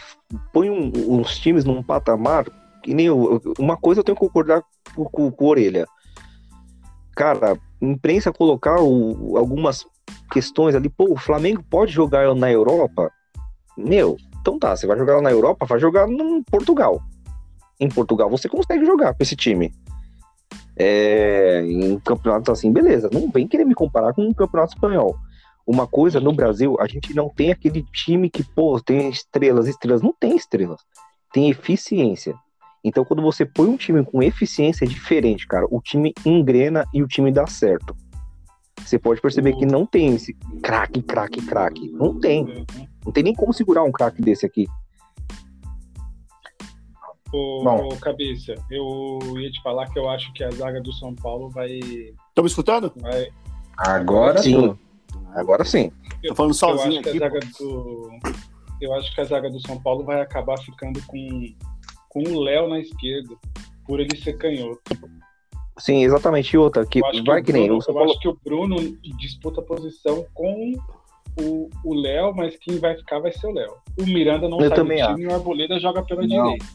põe um, uns times num patamar que nem eu, uma coisa eu tenho que concordar com, com, com orelha. Cara, imprensa colocar o, algumas questões ali, pô, o Flamengo pode jogar na Europa? Meu, então tá, você vai jogar na Europa, vai jogar em Portugal. Em Portugal você consegue jogar com esse time. É, em campeonatos assim, beleza. Não vem querer me comparar com um campeonato espanhol. Uma coisa no Brasil, a gente não tem aquele time que, pô, tem estrelas, estrelas. Não tem estrelas. Tem eficiência. Então, quando você põe um time com eficiência, é diferente, cara. O time engrena e o time dá certo. Você pode perceber que não tem esse craque, craque, craque. Não tem. Não tem nem como segurar um craque desse aqui. Ô, Bom. ô, Cabeça, eu ia te falar que eu acho que a zaga do São Paulo vai. Estão me escutando? Vai... Agora sim. Agora sim. Eu, Tô falando sozinho eu acho aqui. Que a zaga do... Eu acho que a zaga do São Paulo vai acabar ficando com, com o Léo na esquerda, por ele ser canhoto. Sim, exatamente. outra, que vai que, que nem. eu Paulo... acho que o Bruno disputa a posição com o Léo, mas quem vai ficar vai ser o Léo. O Miranda não eu sai também do time acho. e o Arboleda joga pela não. direita.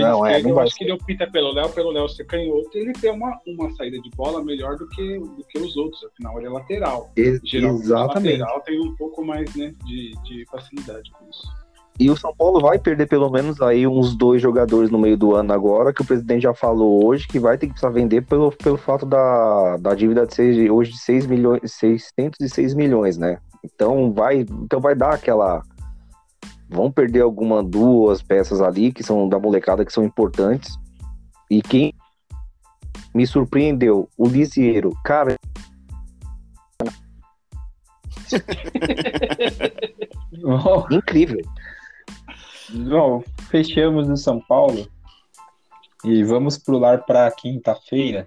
Não, é, eu acho que ele opta pelo Léo, pelo Léo ser canhoto, ele tem uma, uma saída de bola melhor do que, do que os outros, afinal ele é lateral. Ex Geralmente exatamente. lateral tem um pouco mais né, de, de facilidade com isso. E o São Paulo vai perder pelo menos aí uns dois jogadores no meio do ano agora, que o presidente já falou hoje, que vai ter que precisar vender pelo, pelo fato da, da dívida de seis, hoje de 6 milhões, 606 milhões, né? Então vai, então vai dar aquela. Vão perder alguma, duas peças ali, que são da molecada, que são importantes. E quem me surpreendeu, o Lisieiro, cara. Incrível. Bom, fechamos no São Paulo e vamos pular para quinta-feira.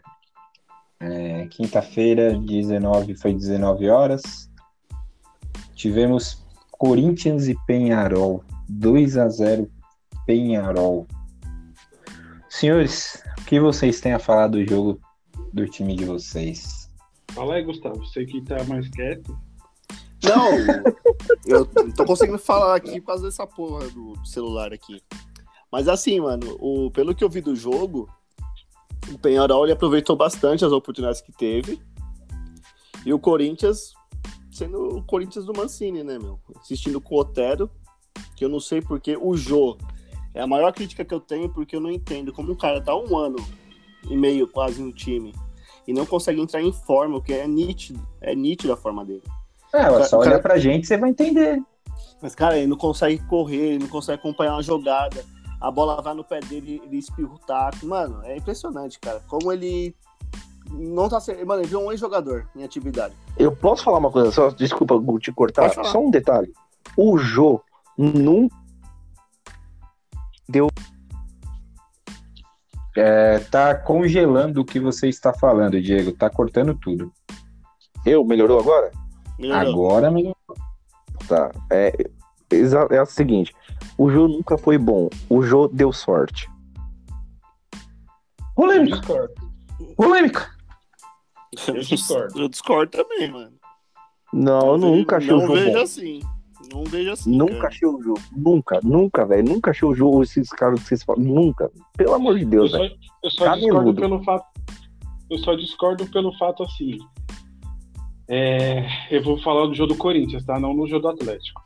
É, quinta-feira, 19 foi 19 horas. Tivemos Corinthians e Penharol, 2 a 0 Penharol. Senhores, o que vocês têm a falar do jogo do time de vocês? Fala aí, Gustavo. Você que tá mais quieto. Não, eu não tô conseguindo falar aqui por causa dessa porra do celular aqui. Mas assim, mano, o, pelo que eu vi do jogo, o Penharol ele aproveitou bastante as oportunidades que teve. E o Corinthians, sendo o Corinthians do Mancini, né, meu? Assistindo com o Otero, que eu não sei porque o Jô é a maior crítica que eu tenho, porque eu não entendo como o cara tá um ano e meio quase no time e não consegue entrar em forma, o que é nítido, é nítido a forma dele. É, só olhar cara... pra gente você vai entender. Mas, cara, ele não consegue correr, ele não consegue acompanhar uma jogada. A bola vai no pé dele, ele espirra o taco. Mano, é impressionante, cara. Como ele não tá sendo. Mano, ele viu um ex-jogador em atividade. Eu posso falar uma coisa só? Desculpa te cortar. Só um detalhe. O Jô nunca deu. É, tá congelando o que você está falando, Diego. Tá cortando tudo. Eu? Melhorou agora? Melhorou. Agora melhorou. Tá. É, é o seguinte: o Jô nunca foi bom. O Jô deu sorte. Polêmica. Polêmica. Eu discordo. Eu discordo também, mano. Não, eu nunca achei não o Jô vejo bom. assim. Não vejo assim. Nunca cara. achei o jogo. Nunca, nunca, velho. Nunca achei o jogo, esses caras que vocês falam. Nunca. Pelo amor de Eu Deus, só, velho. eu só Cabeludo. discordo pelo fato. Eu só discordo pelo fato assim. É, eu vou falar do jogo do Corinthians, tá? Não no jogo do Atlético.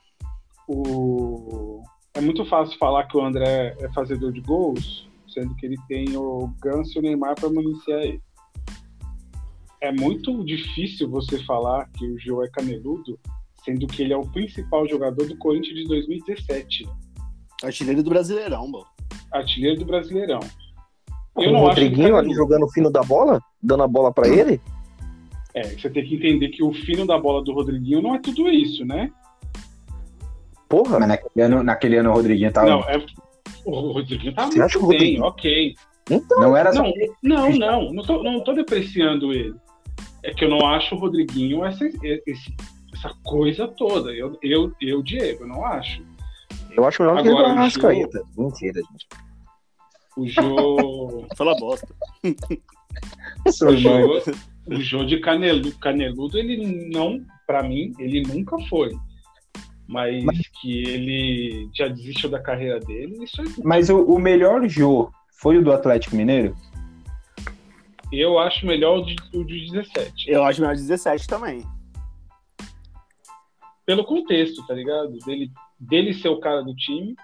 O, é muito fácil falar que o André é fazedor de gols, sendo que ele tem o Ganso e o Neymar para municiar ele. É muito difícil você falar que o Joe é caneludo, sendo que ele é o principal jogador do Corinthians de 2017, Artilheiro do Brasileirão, mano. artilheiro do Brasileirão. Eu o não acho ele Rodriguinho ali caneludo. jogando o fino da bola, dando a bola pra ele. É, você tem que entender que o fino da bola do Rodriguinho não é tudo isso, né? Porra, Mas naquele ano, naquele ano o Rodriguinho tava. Não, é. O Rodriguinho tá Você acha o bem, Rodriguinho- ok. então. não era só. Não, não, não. Não tô, não tô depreciando ele. É que eu não acho o Rodriguinho essa, esse- essa coisa toda. Eu, eu, eu, Diego, eu não acho. Eu acho melhor que Agora, o Arrascaeta. Mentira, gente. O Jô. Fala bosta. o Jô, o Jô de caneludo, caneludo, ele não, pra mim, ele nunca foi. Mas, que ele já desistiu da carreira dele, isso é Mas o, o melhor jogo foi o do Atlético Mineiro? Eu acho melhor o de, o de 17. Eu acho melhor 17 também. Pelo contexto, tá ligado? Dele, dele ser o cara do time.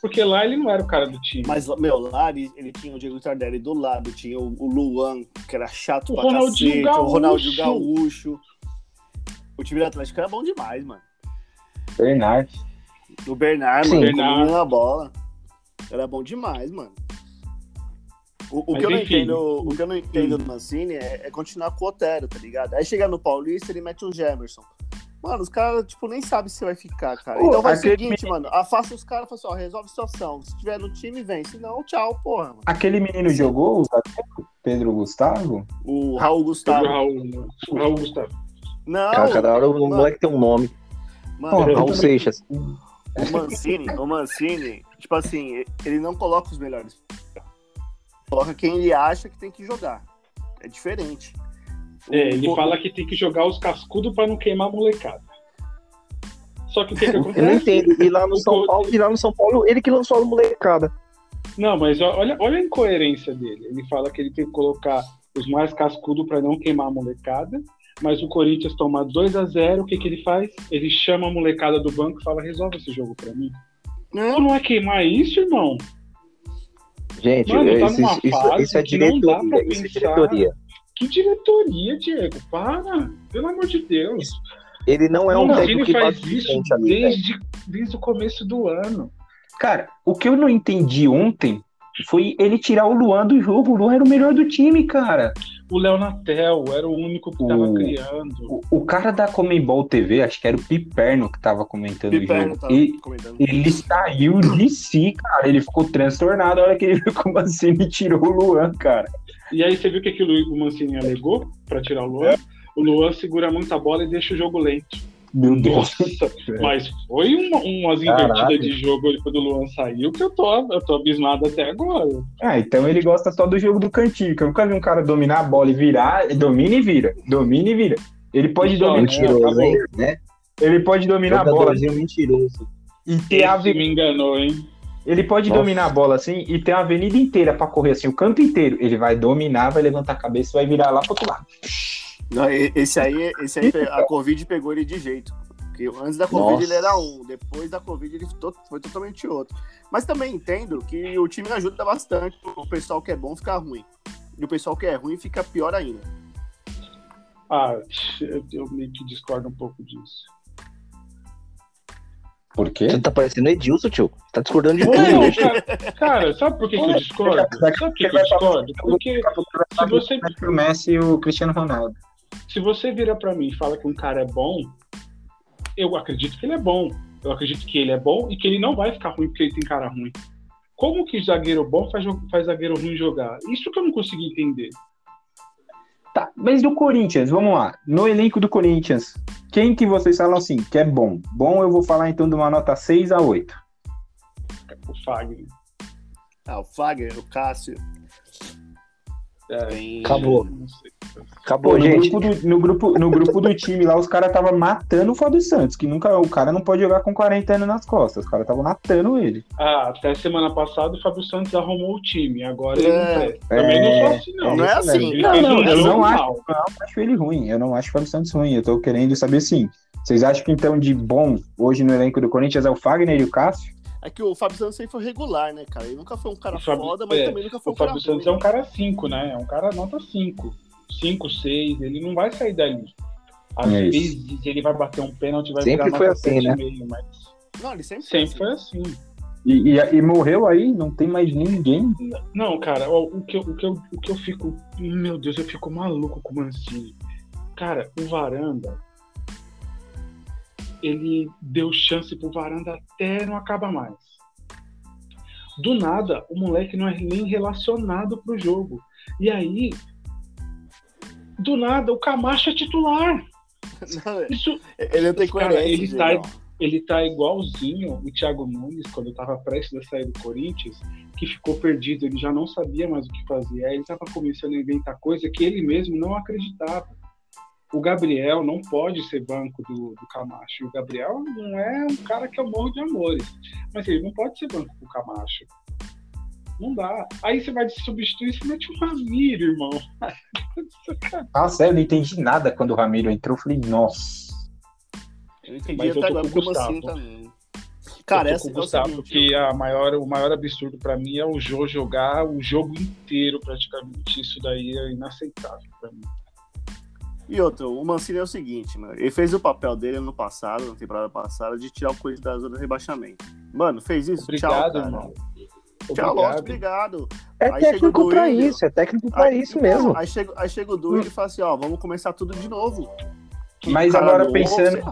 Porque lá ele não era o cara do time. Mas, meu, lá ele, ele tinha o Diego Tardelli do lado, tinha o, o Luan, que era chato O pra Ronaldinho cacete, Gaúcho. o Ronaldinho Gaúcho. O time do Atlético era bom demais, mano. Bernard. O Bernard, Sim. mano, Bernard. na bola. Era bom demais, mano. O, o que eu não entendo, o que eu não entendo do Mancini é, é continuar com o Otero, tá ligado? Aí chega no Paulista, ele mete o Gemerson. Mano, os caras, tipo, nem sabem se vai ficar, cara. Pô, então vai ser o seguinte, menino... mano, afasta os caras e fala assim, ó, resolve a situação. Se tiver no time, vem. Se não, tchau, porra. Mano. Aquele menino jogou, o Pedro Gustavo? O Raul Gustavo. Raul, o Raul Gustavo. Não. Cara, cada hora o moleque tem um nome. Mano, Raul Seixas. O Mancini, o Mancini, tipo assim, ele não coloca os melhores. Coloca quem ele acha que tem que jogar. É diferente. É, ele o... fala que tem que jogar os cascudos para não queimar a molecada. Só que o que, que acontece? Eu não entendo. E lá no São Paulo, e lá no São Paulo, ele que lançou a molecada. Não, mas olha, olha a incoerência dele. Ele fala que ele tem que colocar os mais cascudos para não queimar a molecada, mas o Corinthians toma 2 a 0 o que, que ele faz? Ele chama a molecada do banco e fala: resolve esse jogo para mim. Não, não é queimar isso, irmão. Gente, Mano, tá isso, isso, isso, é diretoria. Isso é diretoria. Que diretoria, Diego? Para! Pelo amor de Deus. Ele não é um o técnico que faz isso ali, desde, desde o começo do ano. Cara, o que eu não entendi ontem foi ele tirar o Luan do jogo. O Luan era o melhor do time, cara. O Léo Natel era o único que tava o, criando. O, o, cara da Comembol TV, acho que era o Piperno que tava comentando Piperno o jogo. E, comentando. Ele saiu de si, cara. Ele ficou transtornado na hora que ele viu como assim me tirou o Luan, cara. E aí você viu que aquilo o Mancini alegou para tirar o Luan? É. O Luan segura muita bola e deixa o jogo lento. Meu Deus. mas foi uma, umas invertidas de jogo ali quando o Luan saiu que eu tô, eu tô abismado até agora. Ah, então ele gosta só do jogo do cantinho, que eu nunca vi um cara dominar a bola e virar, domina e vira, domina e vira. Ele pode dominar. Mentiroso, né? né? Ele pode dominar a bola. mentiroso. E ter a... me enganou, hein? Ele pode Nossa. dominar a bola assim e ter a avenida inteira para correr assim, o campo inteiro. Ele vai dominar, vai levantar a cabeça e vai virar lá pro outro lado. Não, esse aí, esse aí a Covid pegou ele de jeito. Porque antes da Covid Nossa. ele era um, depois da Covid ele foi totalmente outro. Mas também entendo que o time ajuda bastante o pessoal que é bom ficar ruim. E o pessoal que é ruim fica pior ainda. Ah, eu, eu meio que discordo um pouco disso. Por quê? Você tá parecendo Edilson, tio. Tá discordando de tudo. Cara, cara, sabe por que, que eu discordo? Sabe por que, que eu discordo? Porque se você. O Messi e o Cristiano Ronaldo. Se você vira pra mim e fala que um cara é bom, eu acredito que ele é bom. Eu acredito que ele é bom e que ele não vai ficar ruim porque ele tem cara ruim. Como que zagueiro bom faz, faz zagueiro ruim jogar? Isso que eu não consigo entender. Tá, mas do Corinthians, vamos lá. No elenco do Corinthians, quem que vocês falam assim, que é bom? Bom, eu vou falar então de uma nota 6 a 8. O Fagner. Ah, o Fagner, o Cássio. É, Acabou. Acabou, Pô, no gente. Grupo do, no, grupo, no grupo do time lá, os caras estavam matando o Fábio Santos, que nunca. O cara não pode jogar com 40 anos nas costas. Os caras estavam matando ele. Ah, até semana passada o Fábio Santos arrumou o time. Agora é, ele não é. Também não sou assim, não. Não é assim. Não, não, eu não acho, não acho ele ruim. Eu não acho o Fábio Santos ruim. Eu tô querendo saber assim. Vocês acham que então de bom hoje no elenco do Corinthians é o Fagner e o Cássio? É que o Fábio Santos sempre foi regular, né, cara? Ele nunca foi um cara Fábio, foda, mas é, também nunca foi um cara. O Fábio Santos ruim. é um cara 5, né? É um cara nota 5. 5, 6, ele não vai sair dali. Às é vezes isso. ele vai bater um pênalti, vai sempre virar foi assim, né? Meio, mas... Não, ele sempre, sempre foi assim. Foi assim. E, e, e, morreu aí? Não tem mais ninguém? Não, cara, ó, o, que eu, o, que eu, o que eu fico. Meu Deus, eu fico maluco com o Mancini. Cara, o Varanda, ele deu chance pro Varanda até não acaba mais. Do nada, o moleque não é nem relacionado pro jogo. E aí, do nada, o Camacho é titular. Não, Isso, ele não tem cara, ele tá, ele tá igualzinho o Thiago Nunes, quando estava prestes a sair do Corinthians, que ficou perdido, ele já não sabia mais o que fazer. Aí ele estava começando a inventar coisa que ele mesmo não acreditava o Gabriel não pode ser banco do, do Camacho. O Gabriel não é um cara que eu morro de amores. Mas ele não pode ser banco do Camacho. Não dá. Aí você vai substituir e você mete o Ramiro, irmão. Nossa, eu não entendi nada quando o Ramiro entrou. Eu falei, nossa. Eu entendi Mas até agora como assim também. Cara, essa é o Gustavo, porque a maior, o maior absurdo para mim é o Jô jogar o jogo inteiro praticamente. Isso daí é inaceitável para mim. E outro, o Mancini é o seguinte, mano. Ele fez o papel dele no passado, na temporada passada, de tirar o coisa da zona de rebaixamento. Mano, fez isso? Obrigado, Tchau, irmão. Tchau, Lógico, obrigado. É aí técnico pra isso, é técnico pra aí, isso mesmo. Aí chega, aí chega o Du e ele fala assim, ó, vamos começar tudo de novo. Mas agora pensando,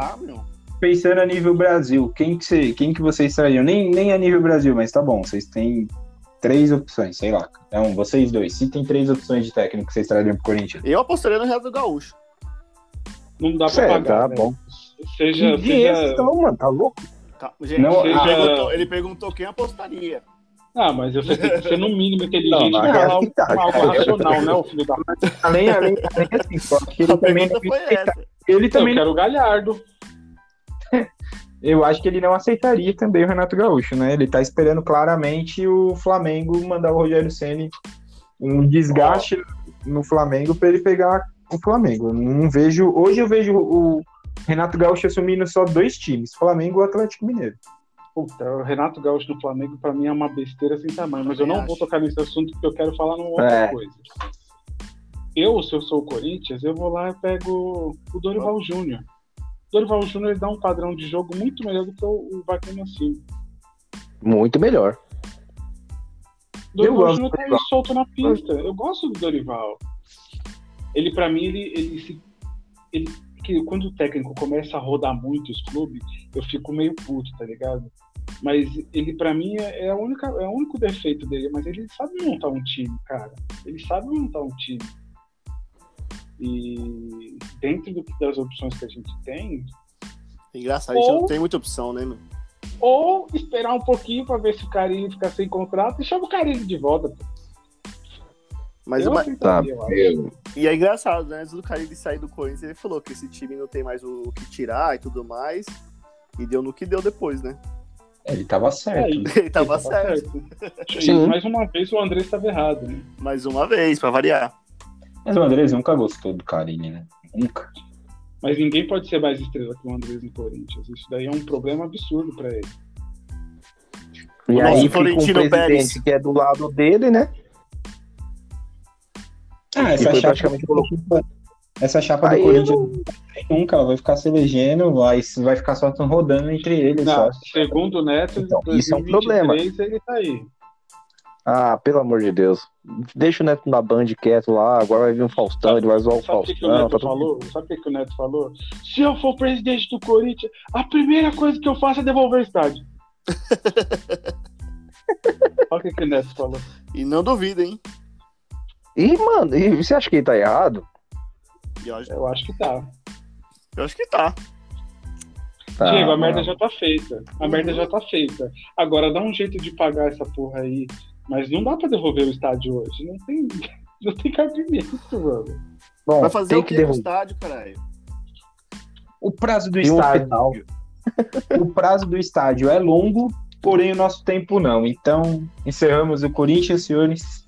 pensando a nível Brasil, quem que, você, quem que vocês trariam? Nem, nem a nível Brasil, mas tá bom, vocês têm três opções, sei lá. Então, vocês dois, se tem três opções de técnico que vocês trariam pro Corinthians. Eu apostaria no Renato Gaúcho. Não dá pra pagar, tá né? bom. Seja, que seja... É então, mano, tá louco? Tá, gente, não, ele, perguntou, ele perguntou quem apostaria. Ah, mas você tem que ser no mínimo inteligente não, pra falar algo racional, né, o filho da Além, além, além assim, só que ele também, ele também. Eu quero o Galhardo. Eu acho que ele não aceitaria também o Renato Gaúcho, né? Ele tá esperando claramente o Flamengo mandar o Rogério Ceni um desgaste oh. no Flamengo para ele pegar o Flamengo. Não vejo. Hoje eu vejo o Renato Gaúcho assumindo só dois times, Flamengo e Atlético Mineiro. Puta, o Renato Gaúcho no Flamengo para mim é uma besteira sem tamanho, mas eu não vou tocar nesse assunto porque eu quero falar numa outra é. coisa. Eu, se eu sou o Corinthians, eu vou lá e pego o Dorival Júnior. Dorival Júnior dá um padrão de jogo muito melhor do que o Wagner Silva. Muito melhor. Dorival Júnior tá solto na pista. Eu gosto do Dorival. Ele, para mim, ele, ele, se, ele que quando o técnico começa a rodar muito os clubes, eu fico meio puto, tá ligado? Mas ele, para mim, é, é, a única, é o único defeito dele, mas ele sabe montar um time, cara. Ele sabe montar um time. E dentro do, das opções que a gente tem. Engraçado, ou, a gente não tem muita opção, né, meu? Ou esperar um pouquinho para ver se o Carinho fica sem contrato e chama o Carinho de volta. Pô. Mas uma... tá, e é engraçado, né? Antes do Carilli sair do Corinthians, ele falou que esse time não tem mais o que tirar e tudo mais. E deu no que deu depois, né? Ele tava certo. É, ele, ele tava, ele certo. certo. Sim. Mais uma vez o André estava errado, né? Mais uma vez, para variar. Mas o Andrés nunca gostou do Carilli, né? Nunca. Mas ninguém pode ser mais estrela que o Andrés no Corinthians. Isso daí é um problema absurdo para ele. E o aí um presidente Pérez. que é do lado dele, né? Ah, essa chapa, essa chapa do Corinthians não... nunca, ela vai ficar se elegendo, vai, vai ficar só rodando entre eles. Não, só. Segundo o Neto, então, isso é um problema. ele tá aí. Ah, pelo amor de Deus. Deixa o Neto na Band quieto lá, agora vai vir um Faustão, sabe, ele vai zoar o Faustão. Que o Neto tá falou? Tudo... Sabe o que, o Neto falou? Se eu for presidente do Corinthians, a primeira coisa que eu faço é devolver o estádio. Olha o que, que o Neto falou. E não duvida, hein? E, mano, e você acha que ele tá errado? Eu acho, eu acho que tá. Eu acho que tá. tá Diego, a merda já tá feita. A merda já tá feita. Agora dá um jeito de pagar essa porra aí. Mas não dá pra devolver o estádio hoje. Não tem, não tem cabimento, mano. Bom, Vai fazer o que no estádio, caralho? O prazo do estádio. o prazo do estádio é longo, porém o nosso tempo não. Então, encerramos o Corinthians, senhores.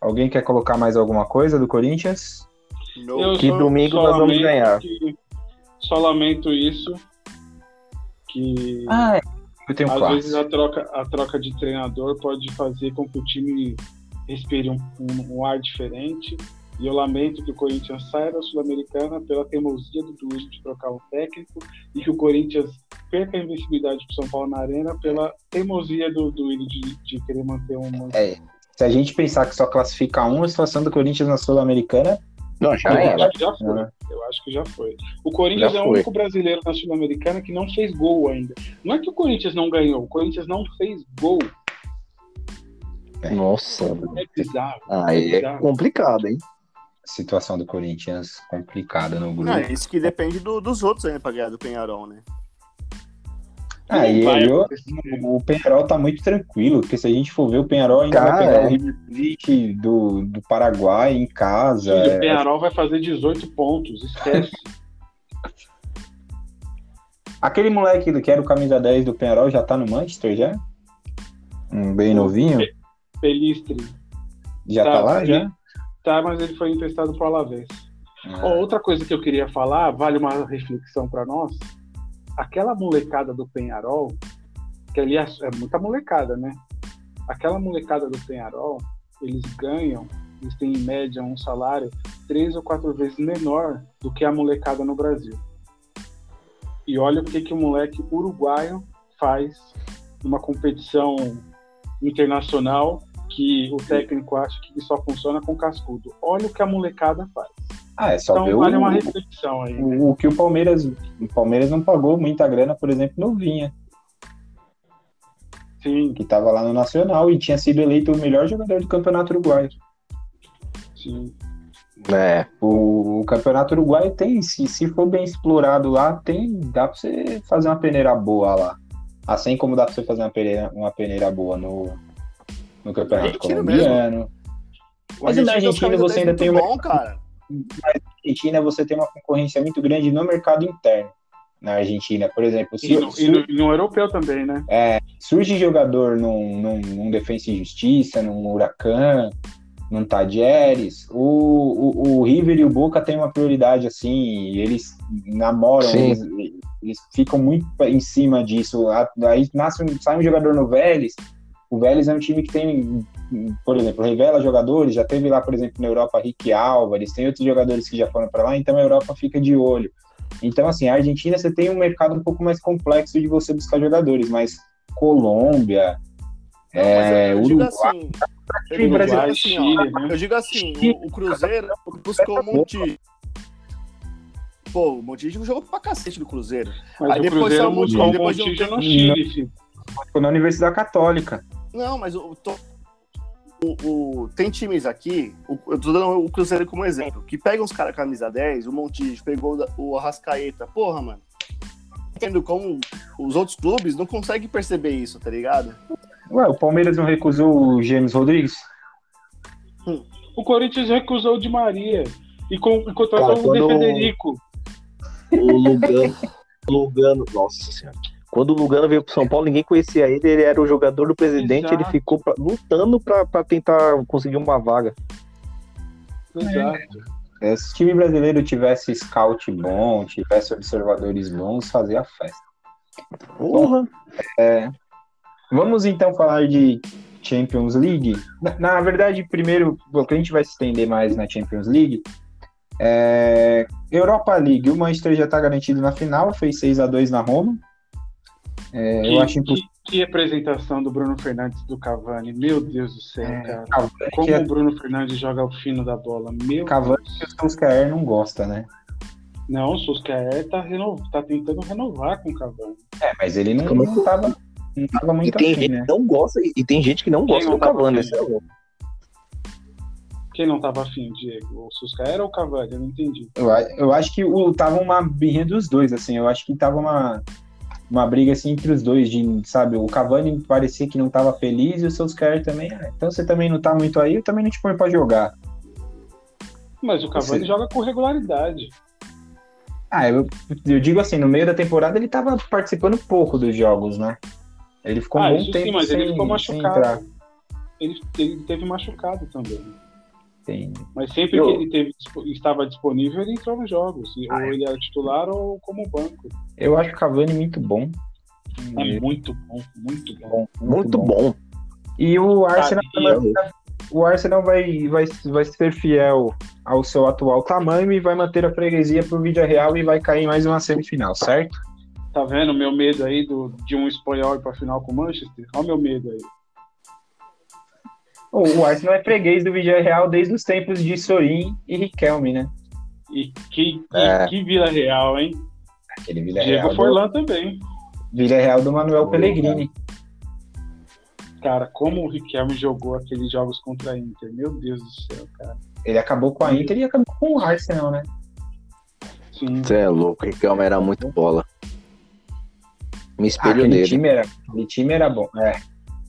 Alguém quer colocar mais alguma coisa do Corinthians? Eu que domingo nós vamos ganhar. Que, só lamento isso. Que ah, é. eu tenho às vezes a troca, a troca de treinador pode fazer com que o time respire um, um, um ar diferente. E eu lamento que o Corinthians saia da Sul-Americana pela teimosia do Duílio de trocar o técnico e que o Corinthians perca a invencibilidade para São Paulo na Arena pela teimosia do Duílio de, de querer manter um. É, se a gente pensar que só classifica um, a situação do Corinthians na Sul-Americana. Não, já, é, eu acho que já foi. É. Eu acho que já foi. O Corinthians já é o único brasileiro na Sul-Americana que não fez gol ainda. Não é que o Corinthians não ganhou, o Corinthians não fez gol. Nossa. É bizarro. Ah, é, bizarro. é complicado, hein? situação do Corinthians complicada no grupo. Não, isso que depende do, dos outros ainda pra ganhar do Penharol, né? Ah, e ele, o, o Penharol tá muito tranquilo, porque se a gente for ver, o Penharol ainda Cara, vai pegar é. o River Plate do, do Paraguai em casa. E o Penharol vai fazer 18 pontos, esquece. Aquele moleque que era o camisa 10 do Penharol já tá no Manchester já? Um bem novinho? Pelistre. Já tá, tá lá, já? Tá, mas ele foi emprestado pro Alavés. Ah. Oh, outra coisa que eu queria falar, vale uma reflexão para nós aquela molecada do Penharol, que ali é, é muita molecada, né? Aquela molecada do Penharol, eles ganham, eles têm em média um salário três ou quatro vezes menor do que a molecada no Brasil. E olha o que, que o moleque uruguaio faz numa competição internacional que o técnico acha que só funciona com cascudo. Olha o que a molecada faz. Ah, é só então ver vale o, uma reflexão aí. o, o que o Palmeiras. O Palmeiras não pagou muita grana, por exemplo, no Vinha, Sim, que estava lá no Nacional e tinha sido eleito o melhor jogador do Campeonato Uruguaio. sim. É. O, o Campeonato Uruguaio tem, se, se for bem explorado lá, tem, dá pra você fazer uma peneira boa lá. Assim como dá pra você fazer uma peneira, uma peneira boa no, no Campeonato Colombiano. Mas na Argentina você ainda camisa tem uma- bom, cara. Na Argentina você tem uma concorrência muito grande no mercado interno. Na Argentina, por exemplo, se, E no, e no- e no europeu também, né? surge jogador num, num, num Defensa e Justiça, num Huracan, num Tajeres, o, o, o River e o Boca têm uma prioridade assim, e eles namoram, eles, eles ficam muito em cima disso. Aí nasce, sai um jogador no Vélez, o Vélez é um time que tem, por exemplo, revela jogadores, já teve lá, por exemplo, na Europa, Rick Álvares, tem outros jogadores que já foram para lá, então a Europa fica de olho. Então, assim, a Argentina você tem um mercado um pouco mais complexo de você buscar jogadores, mas Colômbia, Não, É, eu, eu digo Uruguai. assim. Eu digo brasileiro, assim, ó, Chile, né? eu digo assim, o, o Cruzeiro buscou um monte. Pô, o Montijo jogou pra cacete do Cruzeiro. Mas Aí o depois Cruzeiro saiu o um depois de um Montijo tempo- no Chile, filho. na Universidade Católica. Não, mas o, to- o- o- tem times aqui, o- eu tô dando o Cruzeiro como exemplo, que pegam os caras camisa 10, o Montijo pegou o- Arrascaeta. Porra, mano. Entendo como os outros clubes não conseguem perceber isso, tá ligado? Ué, o Palmeiras não recusou o James Rodrigues? O Corinthians recusou o Di Maria e, com, e contratou Cara, o De Federico. O Lugano. Lugano. Nossa senhora. Quando o Lugano veio pro São Paulo, ninguém conhecia ele, ele era o jogador do presidente, Exato. ele ficou pra- lutando pra, pra tentar conseguir uma vaga. Exato. É, Se o time brasileiro tivesse scout bom, tivesse observadores bons, fazia festa. Porra. Vamos então falar de Champions League. Na, na verdade, primeiro, porque a gente vai se estender mais na Champions League. É, Europa League, o Manchester já está garantido na final, fez 6 a 2 na Roma. É, Que, eu acho impossível. que, que representação do Bruno Fernandes e do Cavani. Meu Deus do céu, É, cara. Cavani, Como que, o Bruno Fernandes joga o fino da bola. Meu Cavani Deus. que o Solskjaer não gosta, né? Não, o Solskjaer tá, reno... tá tentando renovar com o Cavani. É, mas ele não, Como é não tava, não tava E muito tem afim, gente né? que não gosta, e tem gente que não gosta não do Cavani, esse é louco. Quem não tava afim, Diego? O Solskjaer ou o Cavani? Eu não entendi. Eu, eu acho que o, tava uma birrinha dos dois, assim. Eu acho que tava uma, uma briga assim entre os dois, de, sabe? O Cavani parecia que não tava feliz e o Solskjaer também. ah, então você também não tá muito aí, eu também não te ponho pra jogar. Mas o Cavani Você- joga com regularidade. Ah, eu, eu digo assim, no meio da temporada ele tava participando pouco dos jogos, né? Ele ficou um ah, bom isso tempo sim, mas sem, ele ficou machucado. Ele, ele teve machucado também. Tem- Mas sempre Eu- que ele teve, estava disponível, ele entrou nos jogos. E- Ah, ou ele era titular ou como banco. Eu acho o Cavani muito bom. É Ele- muito bom, muito bom. bom, Muito bom. E o Arsenal, Sabia. o Arsenal vai, vai, vai ser fiel ao seu atual tamanho e vai manter a freguesia pro Vídeo Real e vai cair em mais uma semifinal, certo? Tá vendo o meu medo aí do, de um espanhol ir pra final com o Manchester? Olha o meu medo aí. O, o Arsenal é freguês do Vídeo Real desde os tempos de Sorin e Riquelme, né? E que, que, É. que Vila Real, hein? Aquele Vídeo Diego Real, do, Forlan também. Vila Real do Manuel Pellegrini. Cara, como o Riquelme jogou aqueles jogos contra a Inter. Meu Deus do céu, cara. Ele acabou com a Inter e acabou com o Arsenal, né? Sim. Você é louco, o Riquelme era muito bola. Me Ah, espelho aquele, nele. time era, aquele time era bom. É,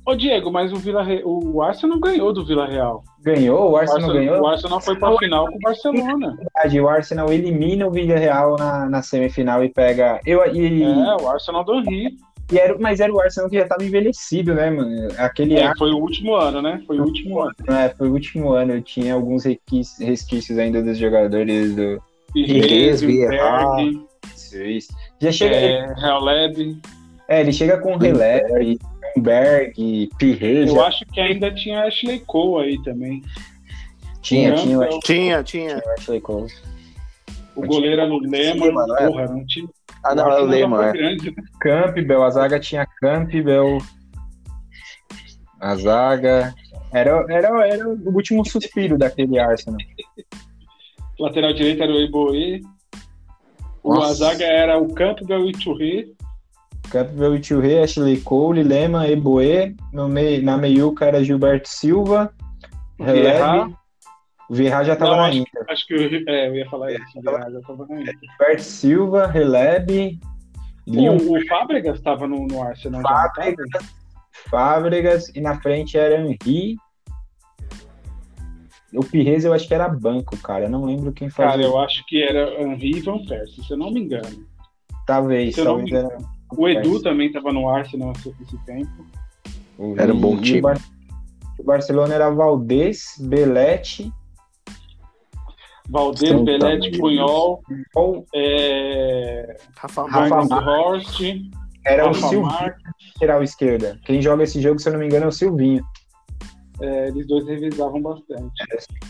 Ô, Diego, mas o, Vila Re... o Arsenal ganhou do Vila Real. ganhou, o O Arsenal Arsenal, ganhou. o Arsenal foi pra final com o Barcelona. verdade, o Arsenal elimina o Vídeo Real na, na semifinal e pega. Eu, e, É, o Arsenal do Henry. e era, mas era o Arsenal que já tava envelhecido, né, mano? Aquele É, ar, foi o último ano, né? Foi o último ano. né, foi o último ano, tinha alguns resquícios ainda dos jogadores do. Pires, Vieira. Isso. Já chega. é, Real Leb. É, ele chega com Releve, Berg, Pirre. Eu acho que ainda tinha Ashley Cole aí também. Tinha, tinha, eu acho Tinha, tinha. o Ashley Cole. O goleiro era o. Lehmann, não é? Porra, era um time. Ah, não, é o foi é. grande, né? Campbell, a zaga tinha Campbell. A zaga. Era, era, era o último suspiro daquele Arsenal. Lateral direito era o Eboe. O Azaga era o Campbell e Churri. E Churri, Ashley Cole, Lema, Eboe. No meio, na meiuca era Gilberto Silva. Releve. O Vieira já estava na Inter. Acho que eu, é, eu ia falar isso. O Vieira já estava na Inter. Gilberto Silva, Relebe. O, o Fábregas estava no, no Arsenal. Fábregas, Fábregas e na frente era Henri. O Pires eu acho que era banco, cara. Eu não lembro quem fazia. Cara, eu acho que era Henri e Van Persie, se eu não me engano. Talvez, se talvez era. O Edu também estava no Arsenal esse tempo. Era um bom time. O, Bar... o Barcelona era Valdez, Belete. Valdez, então, Belete, Punhol, é... Rafa, Rafa Horst. Era Rafa o Silvinho, lateral esquerda. Quem joga esse jogo, se eu não me engano, é o Silvinho. É, eles dois revisavam bastante.